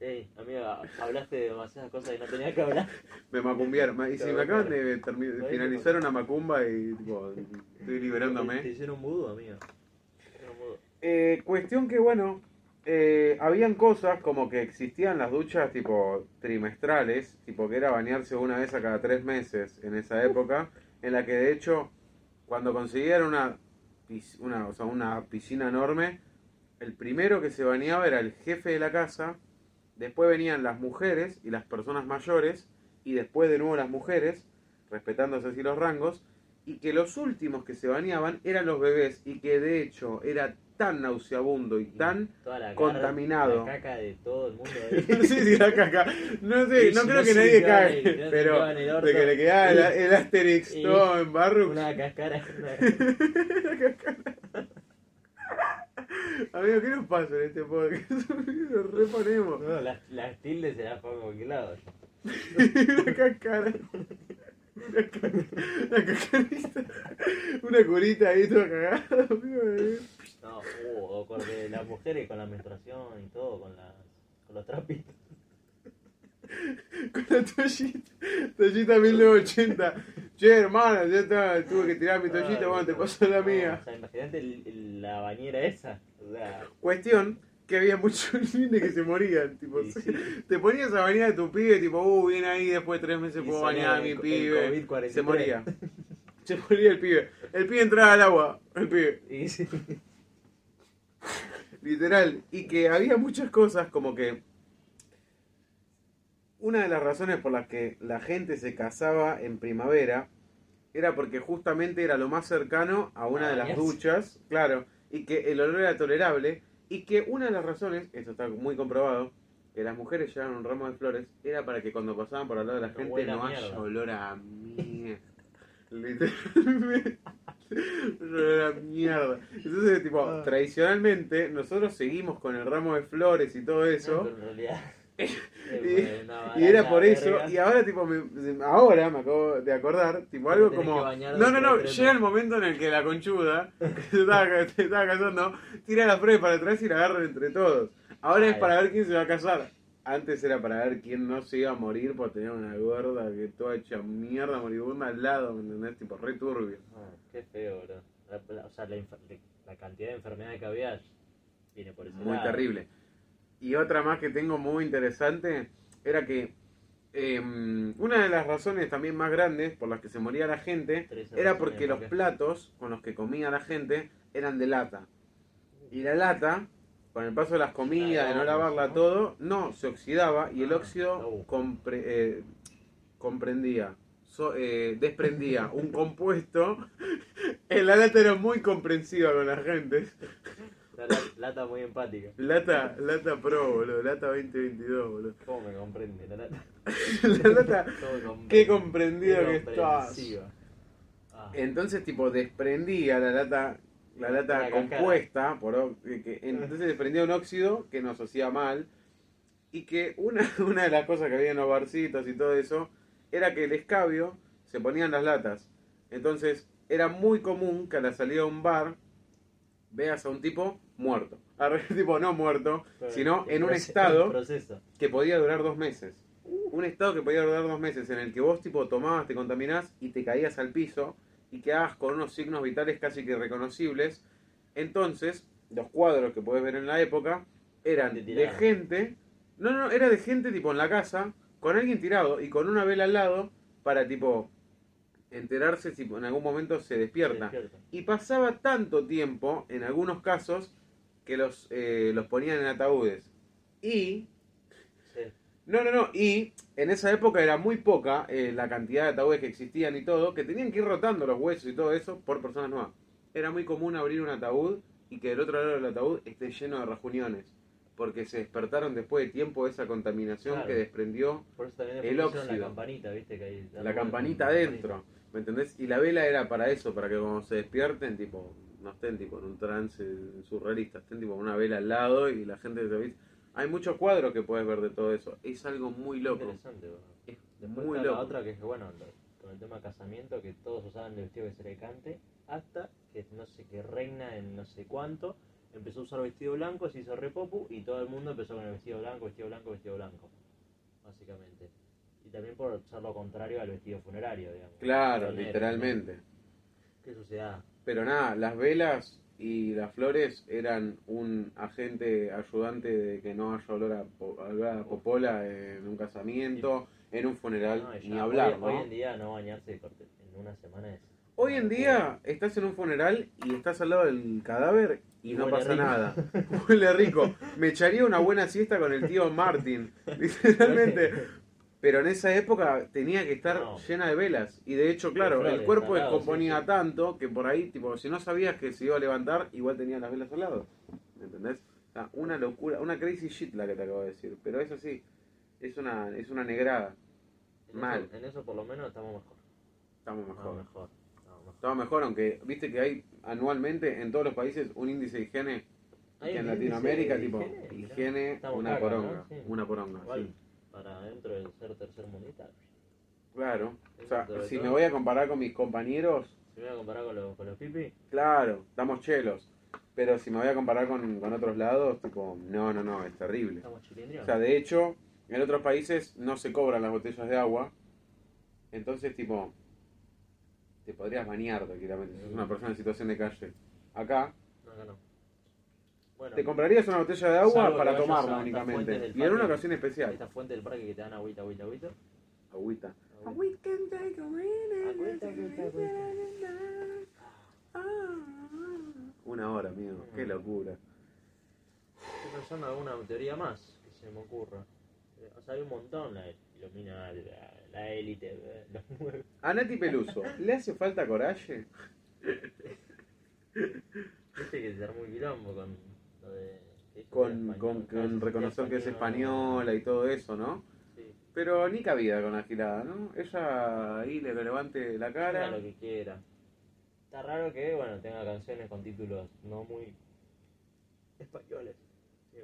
Ey, amiga, hablaste de demasiadas cosas que no tenía que hablar. Me macumbiaron. Ma- Y si me acaban de termi- finalizar una macumba y tipo, estoy Te liberándome. hicieron mudo, amiga. Eh, cuestión que, bueno, eh, habían cosas como que existían las duchas tipo trimestrales, tipo que era bañarse una vez a cada tres meses en esa época, en la que de hecho, cuando consiguieron una, una, o sea, una piscina enorme, el primero que se bañaba era el jefe de la casa, después venían las mujeres y las personas mayores, y después de nuevo las mujeres, respetándose así los rangos, y que los últimos que se bañaban eran los bebés, y que de hecho era tan nauseabundo y tan... La cara- contaminado. La caca de todo el mundo. No sé si la caca, no sé, Y no si creo no que nadie cague, el- no pero de que le quedaba el, el Asterix Y- todo en barro. Una cascara. Amigo, ¿qué nos pasa en este podcast? Nos reponemos. No, las, las tildes se las pongo a cualquier lado. Una cascara. Una ca- una cascarita. Una curita ahí toda cagada, amigo. No, uh, con las mujeres con la menstruación y todo, con, las, con los trapitos. Con la toallita. Toallita 1980. Che, hermano, ya está, tuve que tirar mi toallita, bueno, te no. paso la mía. O sea, imagínate el- el- la bañera esa. O sea, Cuestión que había muchos niños que se morían. Tipo, y sí. te ponías a bañar a tu pibe, tipo, uh, viene ahí, después de tres meses Y puedo bañar a mi el pibe. COVID-43. Se moría. Se moría el pibe. El pibe entraba al agua, el pibe. y sí. Literal. Y que había muchas cosas como que una de las razones por las que la gente se casaba en primavera era porque justamente era lo más cercano a una A de las duchas, claro, y que el olor era tolerable, y que una de las razones, esto está muy comprobado, que las mujeres llevaban un ramo de flores, era para que cuando pasaban por al lado de la gente no haya olor a mierda. Literalmente. olor a mierda. Entonces, tipo, Ah. tradicionalmente, nosotros seguimos con el ramo de flores y todo eso. Pero en realidad. Y era por eso, y ahora tipo, me- ahora me acabo de acordar, tipo algo como... No, no, no, llega el momento en el que la conchuda, que se estaba, se estaba casando, tira la flores para atrás y la agarran entre todos. Ahora es para ver quién se va a casar. Antes era para ver quién no se iba a morir por tener una gorda que toda hecha mierda moribunda al lado, ¿me entendés? Tipo, re turbio. Ah, qué feo, bro. La- la- o sea, la, infer- la cantidad de enfermedades que había viene por ese Muy lado. terrible. Y otra más que tengo muy interesante era que eh, una de las razones también más grandes por las que se moría la gente Tres era razones porque por los qué. platos con los que comía la gente eran de lata. Y la lata, con el paso de las comidas, de no lavarla todo, no, se oxidaba y el Ah, óxido compre- eh, comprendía, so- eh, desprendía un compuesto. La lata era muy comprensiva con la gente. La la- lata muy empática. Lata, lata pro, boludo, lata 2022, boludo. ¿Cómo me comprende la lata? La lata, qué comprendido Qué que estás. Ah, Entonces, tipo, desprendía la lata, la lata La compuesta, por, que- entonces desprendía un óxido que nos hacía mal. Y que una, una de las cosas que había en los barcitos y todo eso era que el escabio se ponía en las latas. Entonces, era muy común que a la salida de un bar veas a un tipo muerto. Arre, tipo, no muerto, pero sino en un estado que podía durar dos meses. Un estado que podía durar dos meses en el que vos tipo tomabas, te contaminás y te caías al piso y quedabas con unos signos vitales casi que reconocibles. Entonces, los cuadros que podés ver en la época eran de gente, no, no, era de gente tipo en la casa, con alguien tirado y con una vela al lado para tipo enterarse si en algún momento se despierta. Se despierta. Y pasaba tanto tiempo, en algunos casos, que los, eh, los ponían en ataúdes. Y. no, no, no. Y en esa época era muy poca eh, la cantidad de ataúdes que existían y todo, que tenían que ir rotando los huesos y todo eso por personas nuevas. Era muy común abrir un ataúd y que del otro lado del ataúd esté lleno de rajuniones. Porque se despertaron después de tiempo de esa contaminación Claro. que desprendió Por eso también El óxido. la campanita, ¿viste? Que la campanita adentro. ¿Me entendés? Y la vela era para eso, para que cuando se despierten, tipo, no estén tipo en un trance surrealista, estén tipo con una vela al lado y la gente se. Hay muchos cuadros que puedes ver de todo eso. Es algo muy loco. Interesante. Es Después muy está loco. la otra que es que, bueno, con el tema casamiento, que todos usaban el vestido que se le cante, hasta que no sé qué reina en no sé cuánto, empezó a usar vestido blanco, se hizo repopu y todo el mundo empezó con el vestido blanco, vestido blanco, vestido blanco, básicamente. Y también por ser lo contrario al vestido funerario, digamos. Claro, literalmente. Qué sociedad. Pero nada, las velas y las flores eran un agente ayudante de que no haya olor a, a popola en un casamiento, en un funeral, No, ni hablar, hoy, ¿no? hoy en día no bañarse en una semana es... Hoy en día estás en un funeral y estás al lado del cadáver y, Y no pasa rico. nada. Huele rico. Me echaría una buena siesta con el tío Martin, literalmente. Pero en esa época tenía que estar No. llena de velas. Y de hecho, claro, flores, el cuerpo descomponía sí, sí. tanto que por ahí, tipo, si no sabías que se iba a levantar, igual tenía las velas al lado. ¿Me entendés? O sea, una locura, una crazy shit la que te acabo de decir. Pero eso sí, es una, es una negrada. En Mal. Eso, en eso por lo menos estamos mejor. Estamos Estamos mejor. estamos mejor. Estaba mejor, aunque viste que hay anualmente en todos los países un índice de higiene que en Latinoamérica, de tipo, higiene, Estamos una caca, poronga, ¿no? Sí. una poronga, sí. Para dentro del ser tercer mundista, Claro, o sea, si todo- me voy a comparar con mis compañeros, si me voy a comparar con los, con los pipi, claro, estamos chelos, pero si me voy a comparar con, con otros lados, tipo, no, no, no, es terrible. estamos O sea, de hecho, en otros países no se cobran las botellas de agua, entonces, tipo, te podrías bañar tranquilamente, si sos una persona en situación de calle. Acá, No, acá no. Bueno, te comprarías una botella de agua para tomarla únicamente, y en una ocasión especial. esta fuente del parque que te dan agüita, agüita, agüita. Agüita. agüita. Agüita, agüita, agüita. Una hora, amigo. Qué locura. Estoy pensando en alguna teoría más que se me ocurra. O sea, hay un montón, la ilumina la, la élite, eh, los mueve. A Nati Peluso, ¿le hace falta coraje? Viste que se armó un quilombo con lo de... que dijo Con, con, con reconocer que es español. española y todo eso, ¿no? Sí, Pero ni cabida con la girada, ¿no? Ella ahí le levante la haga cara. lo que quiera. Está raro que, bueno, tenga canciones con títulos no muy españoles.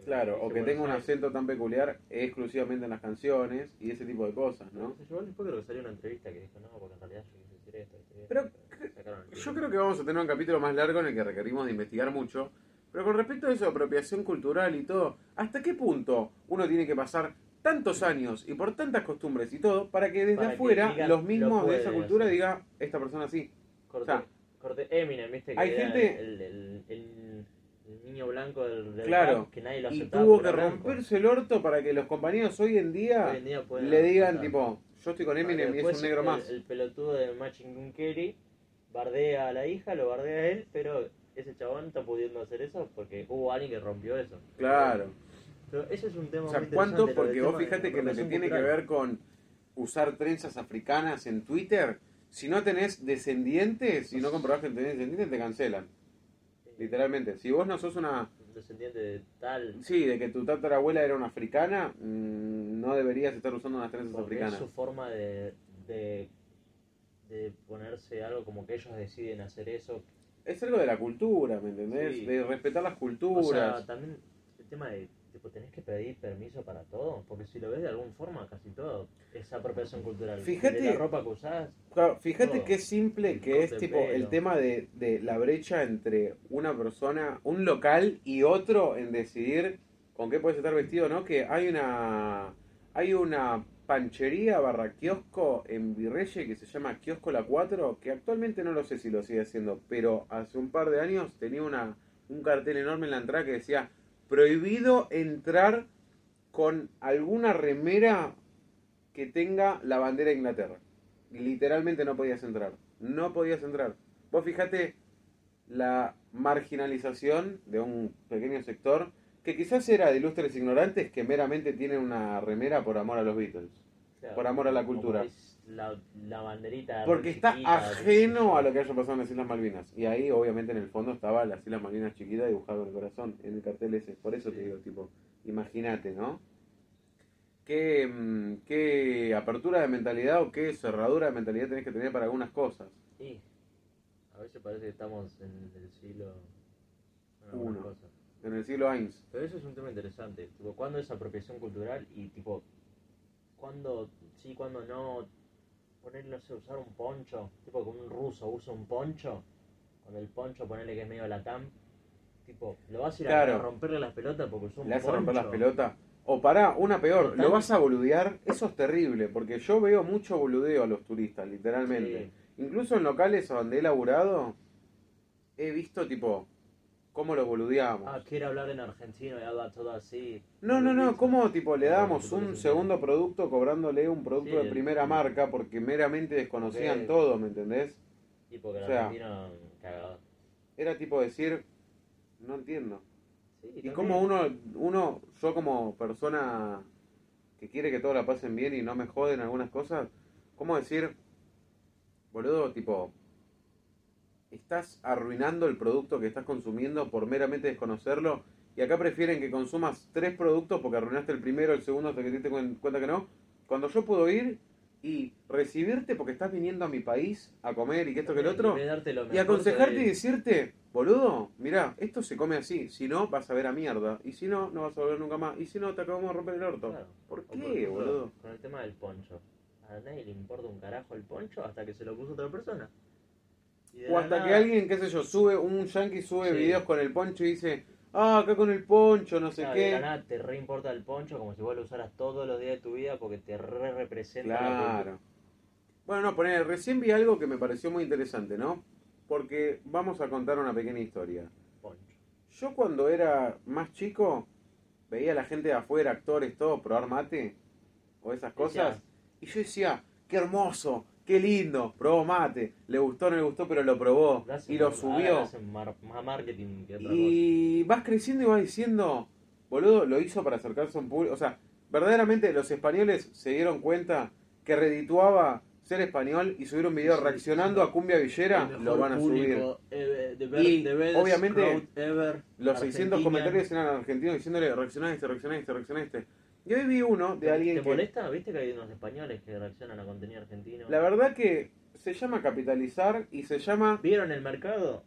Claro, o que tenga un acento tan peculiar exclusivamente en las canciones y ese tipo de cosas, ¿no? Se llevó después creo que salió una entrevista que dijo, no, porque en realidad yo quise decir esto. Pero Yo creo que vamos a tener un capítulo más largo en el que requerimos de investigar mucho. Pero con respecto a eso, apropiación cultural y todo, ¿hasta qué punto uno tiene que pasar tantos años y por tantas costumbres y todo para que desde Para que afuera digan, los lo mismos de esa cultura diga esta persona sí? Corte, o sea, corte Eminem, viste que hay gente- el, el, el- el niño blanco del, del Claro, rap que nadie lo Y aceptaba tuvo porque que romperse el orto para que los compañeros hoy en día, Hoy en día pueden le digan aceptar. tipo, yo estoy con Eminem y es un negro más. El pelotudo de Matching Gun Kelly bardea a la hija, lo bardea a él, pero ese chabón está pudiendo hacer eso porque hubo alguien que rompió eso. Claro. Pero ese es un tema O sea, muy ¿cuánto? Porque vos fíjate que lo que tiene que ver con usar trenzas africanas en Twitter, si no tenés descendientes, si no comprobás que tenés descendientes, te cancelan. Literalmente. Si vos no sos una... Un descendiente de tal... Sí, de que tu tatarabuela era una africana, mm, no deberías estar usando unas trenzas Porque africanas. es su forma de, de, de ponerse algo como que ellos deciden hacer eso. Es algo de la cultura, ¿me entendés? Sí. De respetar las O culturas. sea, también el tema de, tipo, tenés que pedir permiso para todo, porque si lo ves de alguna forma, casi todo es apropiación cultural. Fíjate- De la ropa que usás, Claro, fíjate todo. qué simple El que es tipo el tema de, de la brecha entre una persona, un local y otro en decidir con qué puedes estar vestido, ¿no? Que hay una hay una panchería barra kiosco en Virreye que se llama Kiosco La 4, que actualmente no lo sé si lo sigue haciendo, pero hace un par de años tenía una un cartel enorme en la entrada que decía prohibido entrar con alguna remera que tenga la bandera de Inglaterra. Literalmente no podías entrar. No podías entrar. Vos fijate la marginalización de un pequeño sector que quizás era de ilustres ignorantes que meramente tienen una remera por amor a los Beatles. claro, Por amor a la cultura. La, la banderita. Porque está ajeno a lo que haya pasado en las Islas Malvinas. Y ahí, obviamente, en el fondo estaba las Islas Malvinas chiquitas dibujado en el corazón, en el cartel ese. Por eso te digo, tipo, imagínate, ¿no? Qué, mm, qué apertura de mentalidad o qué cerradura de mentalidad tenés que tener para algunas cosas. Sí. A veces parece que estamos en el siglo. Uno. cosas. En el siglo Ains. Pero eso es un tema interesante. Tipo, ¿cuándo es apropiación cultural? Y tipo, ¿cuándo sí, cuándo no? Poner, no sé, usar un poncho. Tipo, que un ruso usa un poncho. Con el poncho, ponerle que es medio latam. Tipo, ¿lo vas a ir a- Claro. a romperle las pelotas porque usó un Le vas a poncho? romper las pelotas. O pará, una peor, lo vas a boludear. Eso es terrible, porque yo veo mucho boludeo a los turistas, literalmente. Sí. Incluso en locales donde he laburado, he visto, tipo, cómo lo boludeamos. Ah, quiere hablar en argentino y habla todo así. No, no, no, ¿cómo tipo le damos un segundo producto cobrándole un producto Sí, de primera marca porque meramente desconocían todo, ¿me entendés? Tipo que el O sea, cagado. Era tipo decir, no entiendo. Sí, Y como uno, uno, yo como persona que quiere que todos la pasen bien y no me joden algunas cosas, ¿cómo decir, boludo, tipo, estás arruinando el producto que estás consumiendo por meramente desconocerlo? Y acá prefieren que consumas tres productos porque arruinaste el primero, el segundo hasta que te diste cuen- cuenta que no. Cuando yo puedo ir y recibirte porque estás viniendo a mi país a comer y que esto que el otro. Y aconsejarte te y decirte, boludo, mira, esto se come así. Si no, vas a ver a mierda. Y si no, no vas a volver nunca más. Y si no, te acabamos de romper el orto. Claro. ¿Por qué, ejemplo, boludo? Con el tema del poncho. A nadie le importa un carajo el poncho hasta que se lo puso otra persona. O hasta nada- que alguien, qué sé yo, sube, un yankee sube Sí. videos con el poncho y dice, ah, acá con el poncho, no sé claro, de la qué. nada te re importa el poncho como si vos lo usaras todos los días de tu vida porque te re representa la Claro. Bueno, no, poner, recién vi algo que me pareció muy interesante, ¿no? Porque vamos a contar una pequeña historia. Poncho. Yo cuando era más chico, veía a la gente de afuera, actores, todo, probar mate o esas cosas. Y yo decía, qué hermoso, qué lindo, probó mate. Le gustó, no le gustó, pero lo probó. Y lo subió. mar- marketing que otra Y vas creciendo y vas diciendo, boludo, lo hizo para acercarse a un público. O sea, verdaderamente los españoles se dieron cuenta que redituaba ser español y subir un video Sí, reaccionando sí. a Cumbia Villera, lo van a subir. público ever- the Y, best- the best obviamente, ever, Los 600 Argentina. comentarios eran argentinos diciéndole reacciona a este, reacciona a reacciona a. Y hoy vi uno de ¿Te, alguien ¿Te que... molesta? ¿Viste que hay unos españoles que reaccionan a contenido argentino? La verdad que se llama capitalizar y se llama... ¿Vieron el mercado?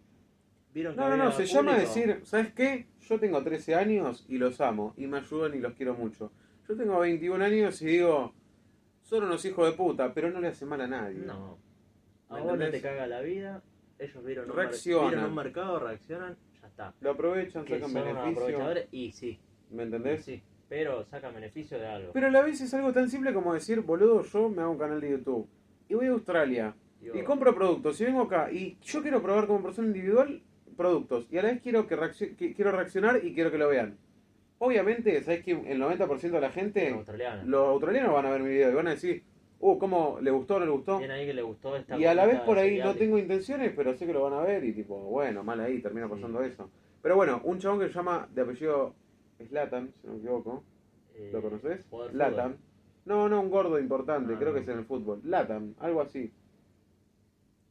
¿Vieron que No, no, no, se llama decir, ¿sabes qué? Yo tengo 13 años y los amo y me ayudan y los quiero mucho. Yo tengo 21 años y digo, son unos hijos de puta, pero no le hace mal a nadie. No. A ¿Me vos no te caga la vida, ellos vieron un, vieron un mercado, reaccionan, ya está. Lo aprovechan, Que sacan son beneficio. aprovechadores y sí, ¿Me y entendés? sí, pero sacan beneficio de algo. Pero a la vez es algo tan simple como decir, boludo, yo me hago un canal de YouTube y voy a Australia y compro productos y vengo acá y yo quiero probar como persona individual productos y a la vez quiero que, quiero reaccionar y quiero que lo vean. Obviamente, ¿sabes que el 90% de la gente, australiana. los australianos van a ver mi video y van a decir, uh, ¿cómo le gustó o no le gustó? Bien ahí que le gustó esta Y a la vez por ahí no tengo intenciones, pero sé que lo van a ver y tipo, bueno, mal ahí, termina Sí. pasando eso. Pero bueno, un chabón que se llama de apellido Slatan, si no me equivoco. Eh, ¿Lo conoces? jugador de Latam. fútbol. No, no, un gordo importante, Ah, creo no. que es en el fútbol. Latam, algo así.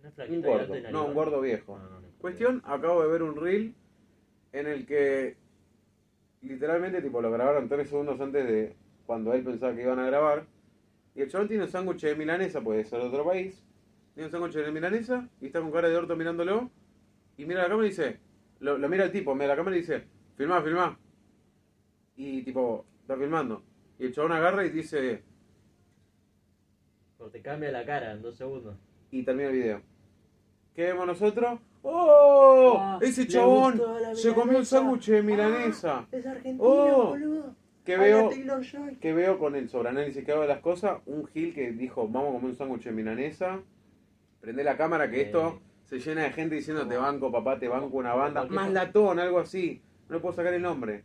¿No es Un gordo, no, un gordo viejo. No, no, no. Cuestión, acabo de ver un reel en el que literalmente tipo lo grabaron tres segundos antes de cuando él pensaba que iban a grabar. Y el chabón tiene un sándwich de milanesa, puede ser de otro país. Tiene un sándwich de milanesa y está con cara de orto mirándolo. Y mira la cámara y dice, lo, lo mira el tipo, mira la cámara y dice, filmá, filmá. Y tipo, está filmando. Y el chabón agarra y dice, Pero te cambia la cara en dos segundos. y termina el video. ¿Qué vemos nosotros? ¡Oh! Ah, ese chabón se comió un sándwich de milanesa. Ah, es argentino, Oh, boludo. que veo, que veo con el sobreanálisis que hago de las cosas, un Gil que dijo, vamos a comer un sándwich de milanesa. Prende la cámara que Eh. esto se llena de gente diciendo te banco, papá, te banco una banda. Más latón, algo así. No le puedo sacar el nombre.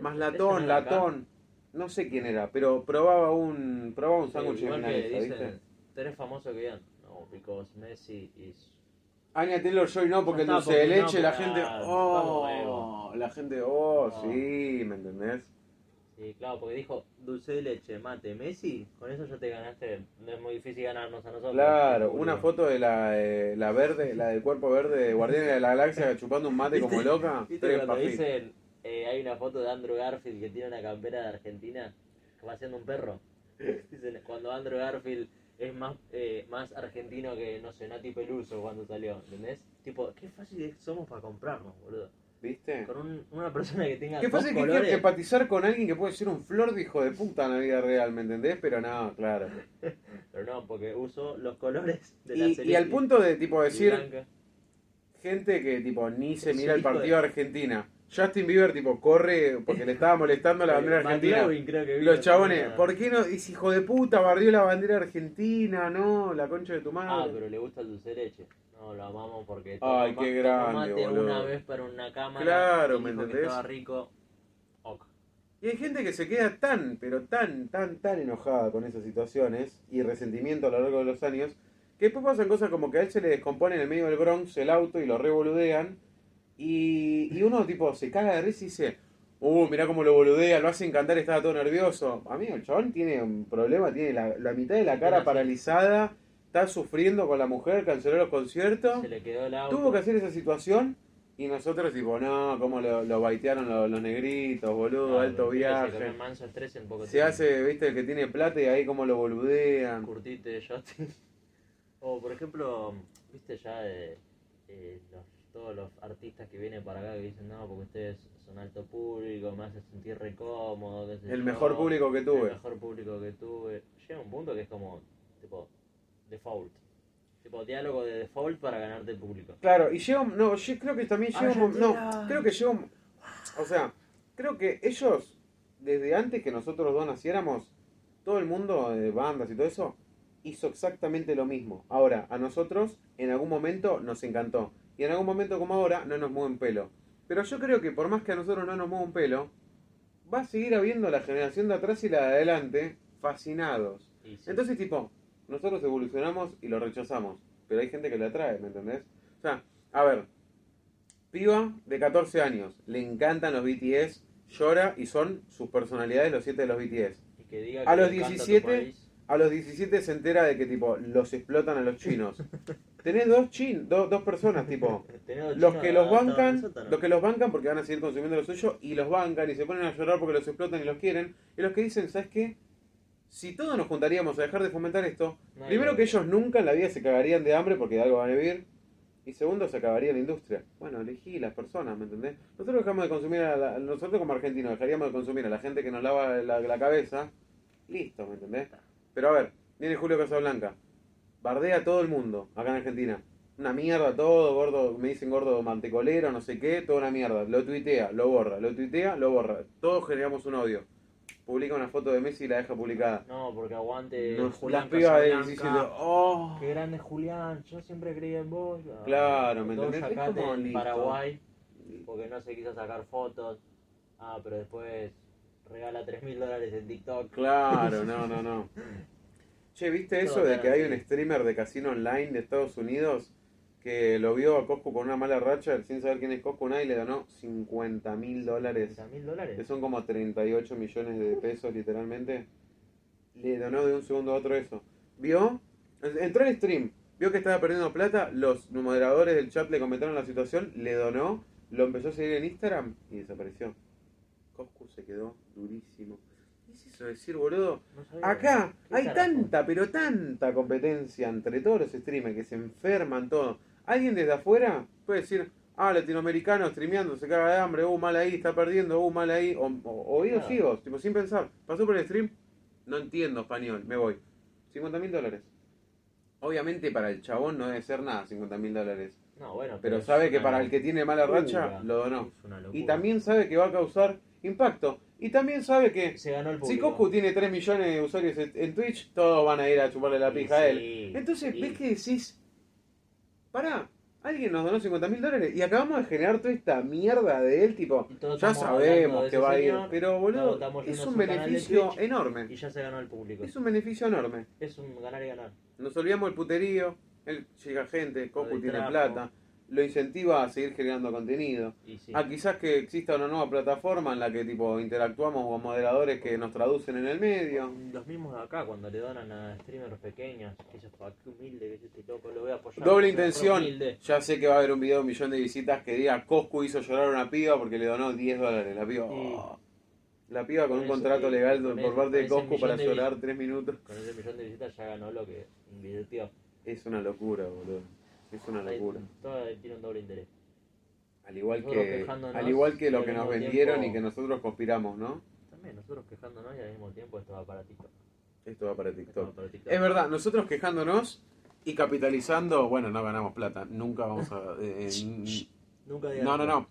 Más ¿Eso no latón, latón. No sé quién era, pero probaba un probaba un sándwich de milanesa, dicen, ¿viste? Tenés famoso que digan, no, because Messi is... Anya Taylor Joy no, porque el dulce de porque no, leche, la gente. ah, Oh, la gente, oh, sí, ¿me entendés? Sí, claro, porque dijo dulce de leche, mate, Messi, con eso ya te ganaste, no es muy difícil ganarnos a nosotros. Claro, el una foto de la, eh, la verde, la del cuerpo verde de Guardianes de la Galaxia chupando un mate como loca. ¿Viste tres cuando dicen, eh, hay una foto de Andrew Garfield que tiene una campera de Argentina que va haciendo un perro? Dicen, cuando Andrew Garfield es más, eh, más argentino que, no sé, Nati Peluso cuando salió, ¿entendés? Tipo, qué fácil somos para comprarnos, boludo. ¿Viste? Con un- una persona que tenga Qué fácil que quiero empatizar con alguien que puede ser un flor de hijo de puta en la vida real, ¿me entendés? Pero no, claro. Pero no, porque uso los colores de la Y, serie. y al punto de tipo decir, gente que tipo ni se mira el partido de Argentina. Justin Bieber tipo corre porque le estaba molestando la bandera argentina. McLovin creo que vino Los chabones, ¿por qué no? Es hijo de puta, barrió la bandera argentina, no, la concha de tu Ah, madre. pero le gusta el dulce leche. No, lo amamos porque Ay, qué grande, mate boludo. una vez para una cámara. Claro, y ¿me entendés? estaba rico. Ok. Y hay gente que se queda tan, pero tan, tan, tan enojada con esas situaciones y resentimiento a lo largo de los años, que después pasan cosas como que a él se le descompone en el medio del Bronx el auto y lo revoludean, y, y uno tipo se caga de risa y dice, uh, mirá cómo lo boludea, lo hacen cantar, estaba todo nervioso. Amigo, el chabón tiene un problema, tiene la, la mitad de la cara paralizada, está sufriendo con la mujer, canceló los conciertos. Se le quedó el auto. Tuvo que hacer esa situación y nosotros tipo, no, cómo lo, lo baitearon los, los negritos, boludo, Ah, alto viaje. comer manso estrés en poco Se tiempo. hace, viste, el que tiene plata y ahí como lo boludean. Curtite, Justin. O por ejemplo, viste ya eh, eh, los- todos los artistas que vienen para acá que dicen no, porque ustedes son alto público, me hace sentir re cómodo. El yo, mejor público que El tuve. mejor público que tuve. Llega un punto que es como, tipo, default. Tipo, diálogo de default para ganarte el público. Claro, y llega un- no, yo creo que también llega un mom- no, creo que llega un- o sea, creo que ellos, desde antes que nosotros dos naciéramos, todo el mundo de bandas y todo eso, hizo exactamente lo mismo. Ahora, a nosotros, en algún momento nos encantó. Y en algún momento como ahora, no nos mueve un pelo. Pero yo creo que por más que a nosotros no nos mueva un pelo, va a seguir habiendo la generación de atrás y la de adelante fascinados. Sí. Entonces, tipo, nosotros evolucionamos y lo rechazamos. Pero hay gente que lo atrae, ¿me entendés? O sea, a ver, piba de 14 años, le encantan los BTS, llora y son sus personalidades los 7 de los BTS. ¿Y que diga A los le encanta tu 17, país. A los 17 se entera de que tipo los explotan a los chinos. Tenés dos chin, do- dos personas, tipo, los que los bancan, los que los bancan porque van a seguir consumiendo lo suyo y los bancan y se ponen a llorar porque los explotan y los quieren, y los que dicen, ¿sabes qué? Si todos nos juntaríamos a dejar de fomentar esto, primero que ellos nunca en la vida se cagarían de hambre porque de algo van a vivir, y segundo se acabaría la industria. Bueno, elegí las personas, ¿me entendés? Nosotros dejamos de consumir a la- nosotros como argentinos dejaríamos de consumir a la gente que nos lava la, la cabeza, listo, ¿me entendés? Pero a ver, viene Julio Casablanca, bardea a todo el mundo acá en Argentina. Una mierda todo, gordo, me dicen gordo mantecolero, no sé qué, toda una mierda. Lo tuitea, lo borra, lo tuitea, lo borra. Todos generamos un odio. Publica una foto de Messi y la deja publicada. No, porque aguante Julián las pibas de Casablanca. 17, oh, Qué grande Julián, yo siempre creía en vos. No, Claro, ¿me entendés? Es como en. Paraguay porque no se quiso sacar fotos. Ah, pero después regala 3 mil dólares en TikTok. Claro, no, no, no. Che, ¿viste eso de que hay un streamer de casino online de Estados Unidos que lo vio a Coscu con una mala racha sin saber quién es Coscu Nada y le donó 50 mil dólares? 30 mil dólares. que son como 38 millones de pesos literalmente, le donó de un segundo a otro eso. Vio, entró en stream, vio que estaba perdiendo plata, los moderadores del chat le comentaron la situación, le donó, lo empezó a seguir en Instagram y desapareció. Coscu se quedó durísimo. ¿Qué es eso de decir, boludo? No. Acá ¿Qué hay carajo? tanta, pero tanta competencia entre todos los streamers que se enferman todo. Alguien desde afuera puede decir, ah, latinoamericano streameando, se caga de hambre, uh, mal ahí, está perdiendo, uh, mal ahí, o, o, oídos Claro. ciegos, tipo, sin pensar. Pasó por el stream, no entiendo español, me voy. 50 mil dólares. Obviamente para el chabón no debe ser nada 50 mil dólares. No, bueno, Pero sabe que para el que tiene mala racha, lo donó. Y también sabe que va a causar impacto. Y también sabe que se ganó el si. Coscu tiene 3 millones de usuarios en en Twitch, todos van a ir a chuparle la pija a él. Entonces, sí. ¿ves que decís? Pará, alguien nos donó 50 mil dólares y acabamos de generar toda esta mierda de él, tipo, ya sabemos que va a ir, pero boludo, es un beneficio Twitch. enorme. Y ya se ganó el público. Es un beneficio enorme. Es un ganar y ganar. Nos olvidamos del puterío, él llega gente, Coscu tiene plata, lo incentiva a seguir generando contenido. Sí. Ah, quizás que exista una nueva plataforma en la que tipo interactuamos con moderadores que nos traducen en el medio. Los mismos de acá, cuando le donan a streamers pequeños, que yo, "Ah, qué humilde que es este loco, lo voy a apoyar. Doble intención. humilde". Ya sé que va a haber un video de un millón de visitas que diga Coscu hizo llorar a una piba porque le donó 10 dólares. La piba, oh. la piba con Con un contrato legal por ese- parte de Coscu para de llorar 3 minutos. Con ese millón de visitas ya ganó lo que invirtió. Es una locura, boludo. Es una locura. Todo tiene un doble interés. Al igual que, al igual que lo que nos vendieron tiempo- y que nosotros conspiramos, ¿no? También nosotros quejándonos y al mismo tiempo esto va para TikTok. Esto va para va TikTok. para TikTok. Es verdad, nosotros quejándonos y capitalizando, bueno, no ganamos plata. Nunca vamos a... eh, Nunca No, no, no.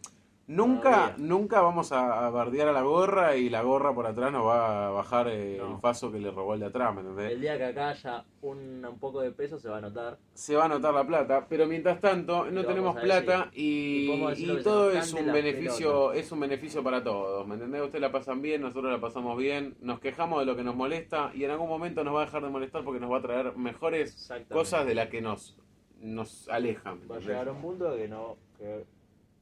Nunca, nunca vamos a bardear a la gorra y la gorra por atrás nos va a bajar eh, No. el paso que le robó el de atrás, ¿me entendés? El día que acá haya un, un poco de peso se va a notar. Se va a notar la plata, pero mientras tanto no tenemos plata y, todo es un beneficio, es un beneficio para todos, ¿me entendés? Ustedes la pasan bien, nosotros la pasamos bien, nos quejamos de lo que nos molesta y en algún momento nos va a dejar de molestar porque nos va a traer mejores cosas de las que nos, nos alejan. ¿me Va a llegar un punto que no, que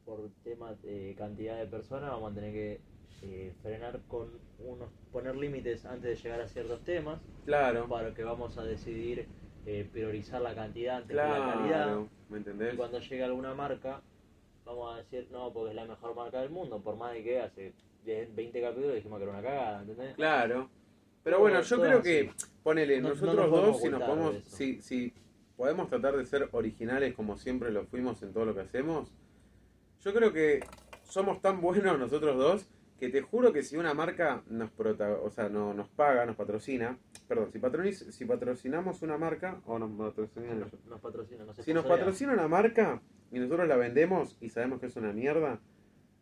por temas de cantidad de personas vamos a tener que eh, frenar con unos, poner límites antes de llegar a ciertos temas, Claro, para que vamos a decidir eh, priorizar la cantidad antes que la calidad. claro, ¿me entendés? Y cuando llegue alguna marca, vamos a decir, no, porque es la mejor marca del mundo, por más de que hace 10, 20 capítulos dijimos que era una cagada, ¿entendés? Claro. Pero bueno, yo creo así. que, ponele, No- no nosotros nos dos, si nos podemos, si, si podemos tratar de ser originales como siempre lo fuimos en todo lo que hacemos, yo creo que somos tan buenos nosotros dos que te juro que si una marca nos prota, o sea, no, nos paga, nos patrocina, perdón, si, patroniz- si patrocinamos una marca, o nos patrocinan Nos patrocina, nos si nos patrocina una marca y nosotros la vendemos y sabemos que es una mierda,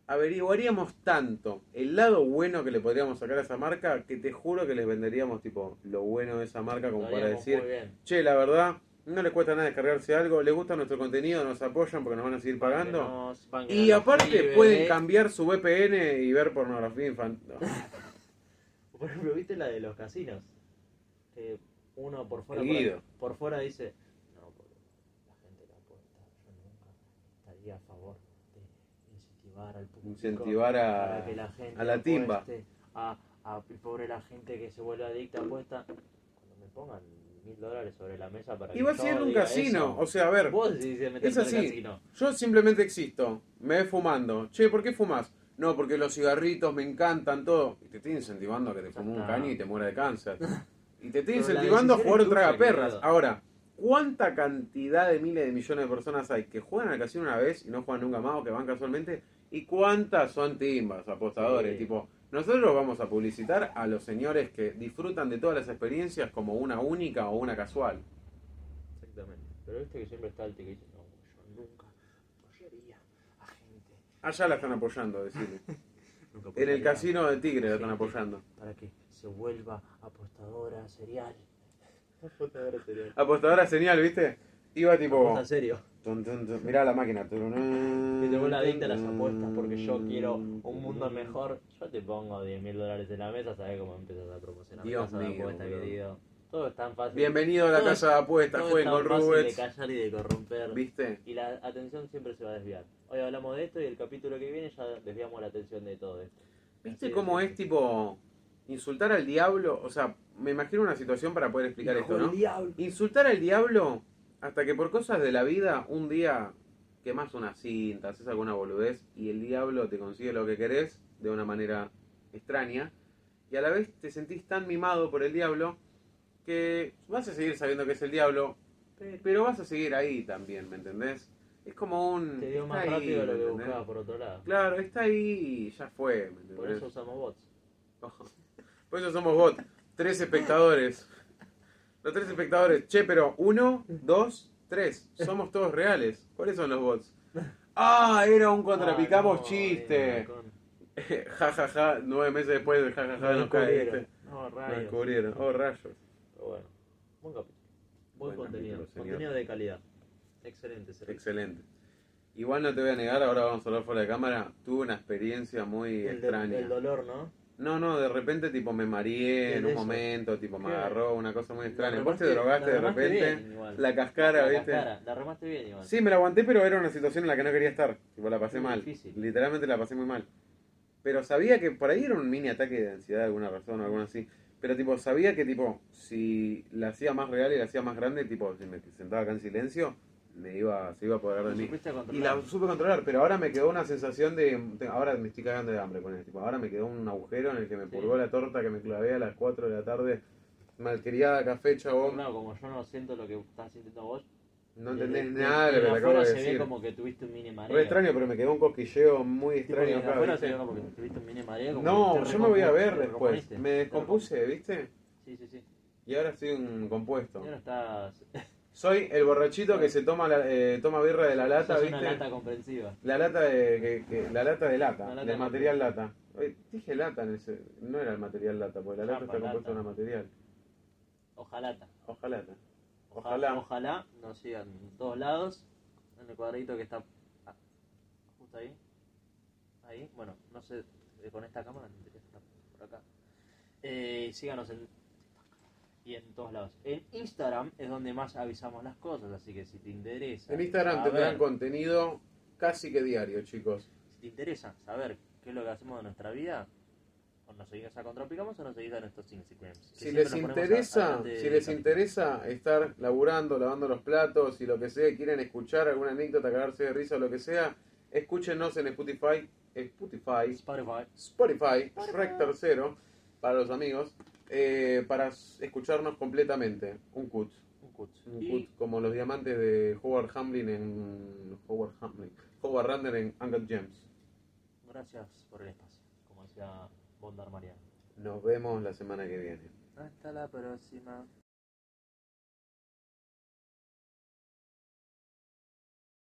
averiguaríamos tanto el lado bueno que le podríamos sacar a esa marca que te juro que les venderíamos tipo lo bueno de esa marca como para decir, che, la verdad, no les cuesta nada descargarse algo, les gusta nuestro contenido, nos apoyan porque nos van a seguir pagando. Nos Y aparte pibes, pueden ¿eh? cambiar su VPN y ver pornografía infantil. Por ejemplo, ¿viste la de los casinos? Que uno por fuera, por, fuera dice, no, porque la gente que apuesta, yo nunca estaría a favor de incentivar al público Incentivar a- para que la gente a la timba. apueste A, a pobre la gente que se vuelve adicta a apuesta. Cuando me pongan mil dólares sobre la mesa para que Igual yo si en un casino, eso, o sea, a ver, vos meterte es en el así. casino. yo simplemente existo, me ves fumando. Che, ¿por qué fumas? No, porque los cigarritos me encantan, todo. Y te estoy incentivando a que te fumes un caño y te muera de cáncer. Y te estoy Pero incentivando a jugar un tragaperras. Ahora, ¿cuánta cantidad de miles de millones de personas hay que juegan al casino una vez y no juegan nunca más o que van casualmente? ¿Y cuántas son timbas, apostadores? Sí. Tipo, nosotros vamos a publicitar a los señores que disfrutan de todas las experiencias como una única o una casual. Exactamente. Pero viste que siempre está el que dice, no, yo nunca apoyaría a gente. Allá la están apoyando, decirle. En el casino de Tigre la están apoyando. Para que se vuelva apostadora serial. Apostadora serial. Apostadora señal, ¿viste? Iba tipo. Apuesta serio. Tun, tun, tun. Mirá la máquina. Que te vuelva adicta a las apuestas porque yo quiero un mundo mejor. Yo te pongo 10 mil dólares en la mesa, sabes cómo empiezas a promocionar Dios casa de mío, apuesta, boludo. querido. Todo es tan fácil. Bienvenido a la Todo casa de apuestas. Es tan con fácil de callar y de corromper. ¿Viste? Y la atención siempre se va a desviar. Hoy hablamos de esto y el capítulo que viene ya desviamos la atención de todo esto. ¿Viste Así cómo de es tipo insultar al diablo? O sea, me imagino una situación para poder explicar Hijo esto, ¿no? diablo. Insultar al diablo hasta que por cosas de la vida un día quemas una cinta, haces alguna boludez y el diablo te consigue lo que querés de una manera extraña y a la vez te sentís tan mimado por el diablo que vas a seguir sabiendo que es el diablo, pe- pero vas a seguir ahí también, ¿me entendés? Es como un... Te dio está más ahí, rápido lo ¿me que entendés? buscaba por otro lado. Claro, está ahí y ya fue, ¿me entendés? Por eso usamos bots. Por eso somos bot. Tres espectadores. Los tres espectadores. Che, pero uno, dos, tres. Somos todos reales. ¿Cuáles son los bots? Ah, era un contrapicamos Ah, no, chiste. Ja, ja, ja. Nueve meses después del ja, ja, ja nos descubrieron. No, rayos. descubrieron. Oh, rayos. Pero bueno, buen capítulo. Buen Buen contenido. capítulo, contenido de calidad. Excelente, Sergio. Excelente. Igual no te voy a negar, ahora vamos a hablar fuera de cámara. Tuve una experiencia muy El, de- extraña. el dolor, ¿no? No, no, de repente tipo me mareé en ¿Qué un eso? momento, tipo me agarró una cosa muy extraña. Vos te drogaste de repente, bien, la cascara, la ¿viste? cascara, la remaste bien igual. Sí, me la aguanté, pero era una situación en la que no quería estar. Tipo, la pasé Muy mal. difícil. Literalmente la pasé muy mal. Pero sabía que por ahí era un mini ataque de ansiedad de alguna razón o alguna así. Pero tipo, sabía que tipo, si la hacía más real y la hacía más grande, tipo, si me sentaba acá en silencio, me iba, se iba a apoderar de mí. Y la supe controlar, pero ahora me quedó una sensación de. Ahora me estoy cagando de hambre con esto. Tipo, ahora me quedó un agujero en el que me Sí. purgó la torta que me clavé a las 4 de la tarde. Malcriada café, chabón. No, como yo no siento lo que estás sintiendo vos. No entendés desde- nada de lo que te acabo de afuera se ve como que tuviste un mini mareo. Re extraño, pero me quedó un cosquilleo muy extraño acá. se ve como que tuviste un mini mareo. como No, yo me voy a ver después. Me descompuse, ¿viste? Sí, sí, sí. Y ahora estoy un compuesto. Y ahora estás. Soy el borrachito que se toma la, eh, toma birra de la lata, ¿viste? una lata comprensiva. La lata de que, que- la lata de lata, de material lata. Oye, dije lata en ese, no era el material lata, porque la lata Chapa, está compuesta de lata. un material. Ojalá. Ojalá. Ojalá. Ojalá. Nos sigan en todos lados. En el cuadrito que está ah, justo ahí. Ahí. Bueno, no sé, eh, con esta cámara tendría que estar por acá. Eh, síganos en y en todos lados. En Instagram es donde más avisamos las cosas, así que si te interesa. En Instagram tendrán contenido casi que diario, chicos. Si te interesa saber qué es lo que hacemos de nuestra vida, o nos seguís a Contrapicamos o nos seguís a nuestros Instagrams. Si les a interesa, si les interesa estar laburando, lavando los platos y lo que sea, y quieren escuchar alguna anécdota, cagarse de risa o lo que sea, escúchenos en Spotify, Spotify, Spotify. Spotify, Rec Tercero, para los amigos, eh, para escucharnos completamente. Un cut. Un cut. Un Y cut como los diamantes de Howard Hamlin en. Howard Hamlin. Howard Randall en Uncut Gems. gracias por el espacio, como decía Bondar Mariano. Nos vemos la semana que viene. Hasta la próxima.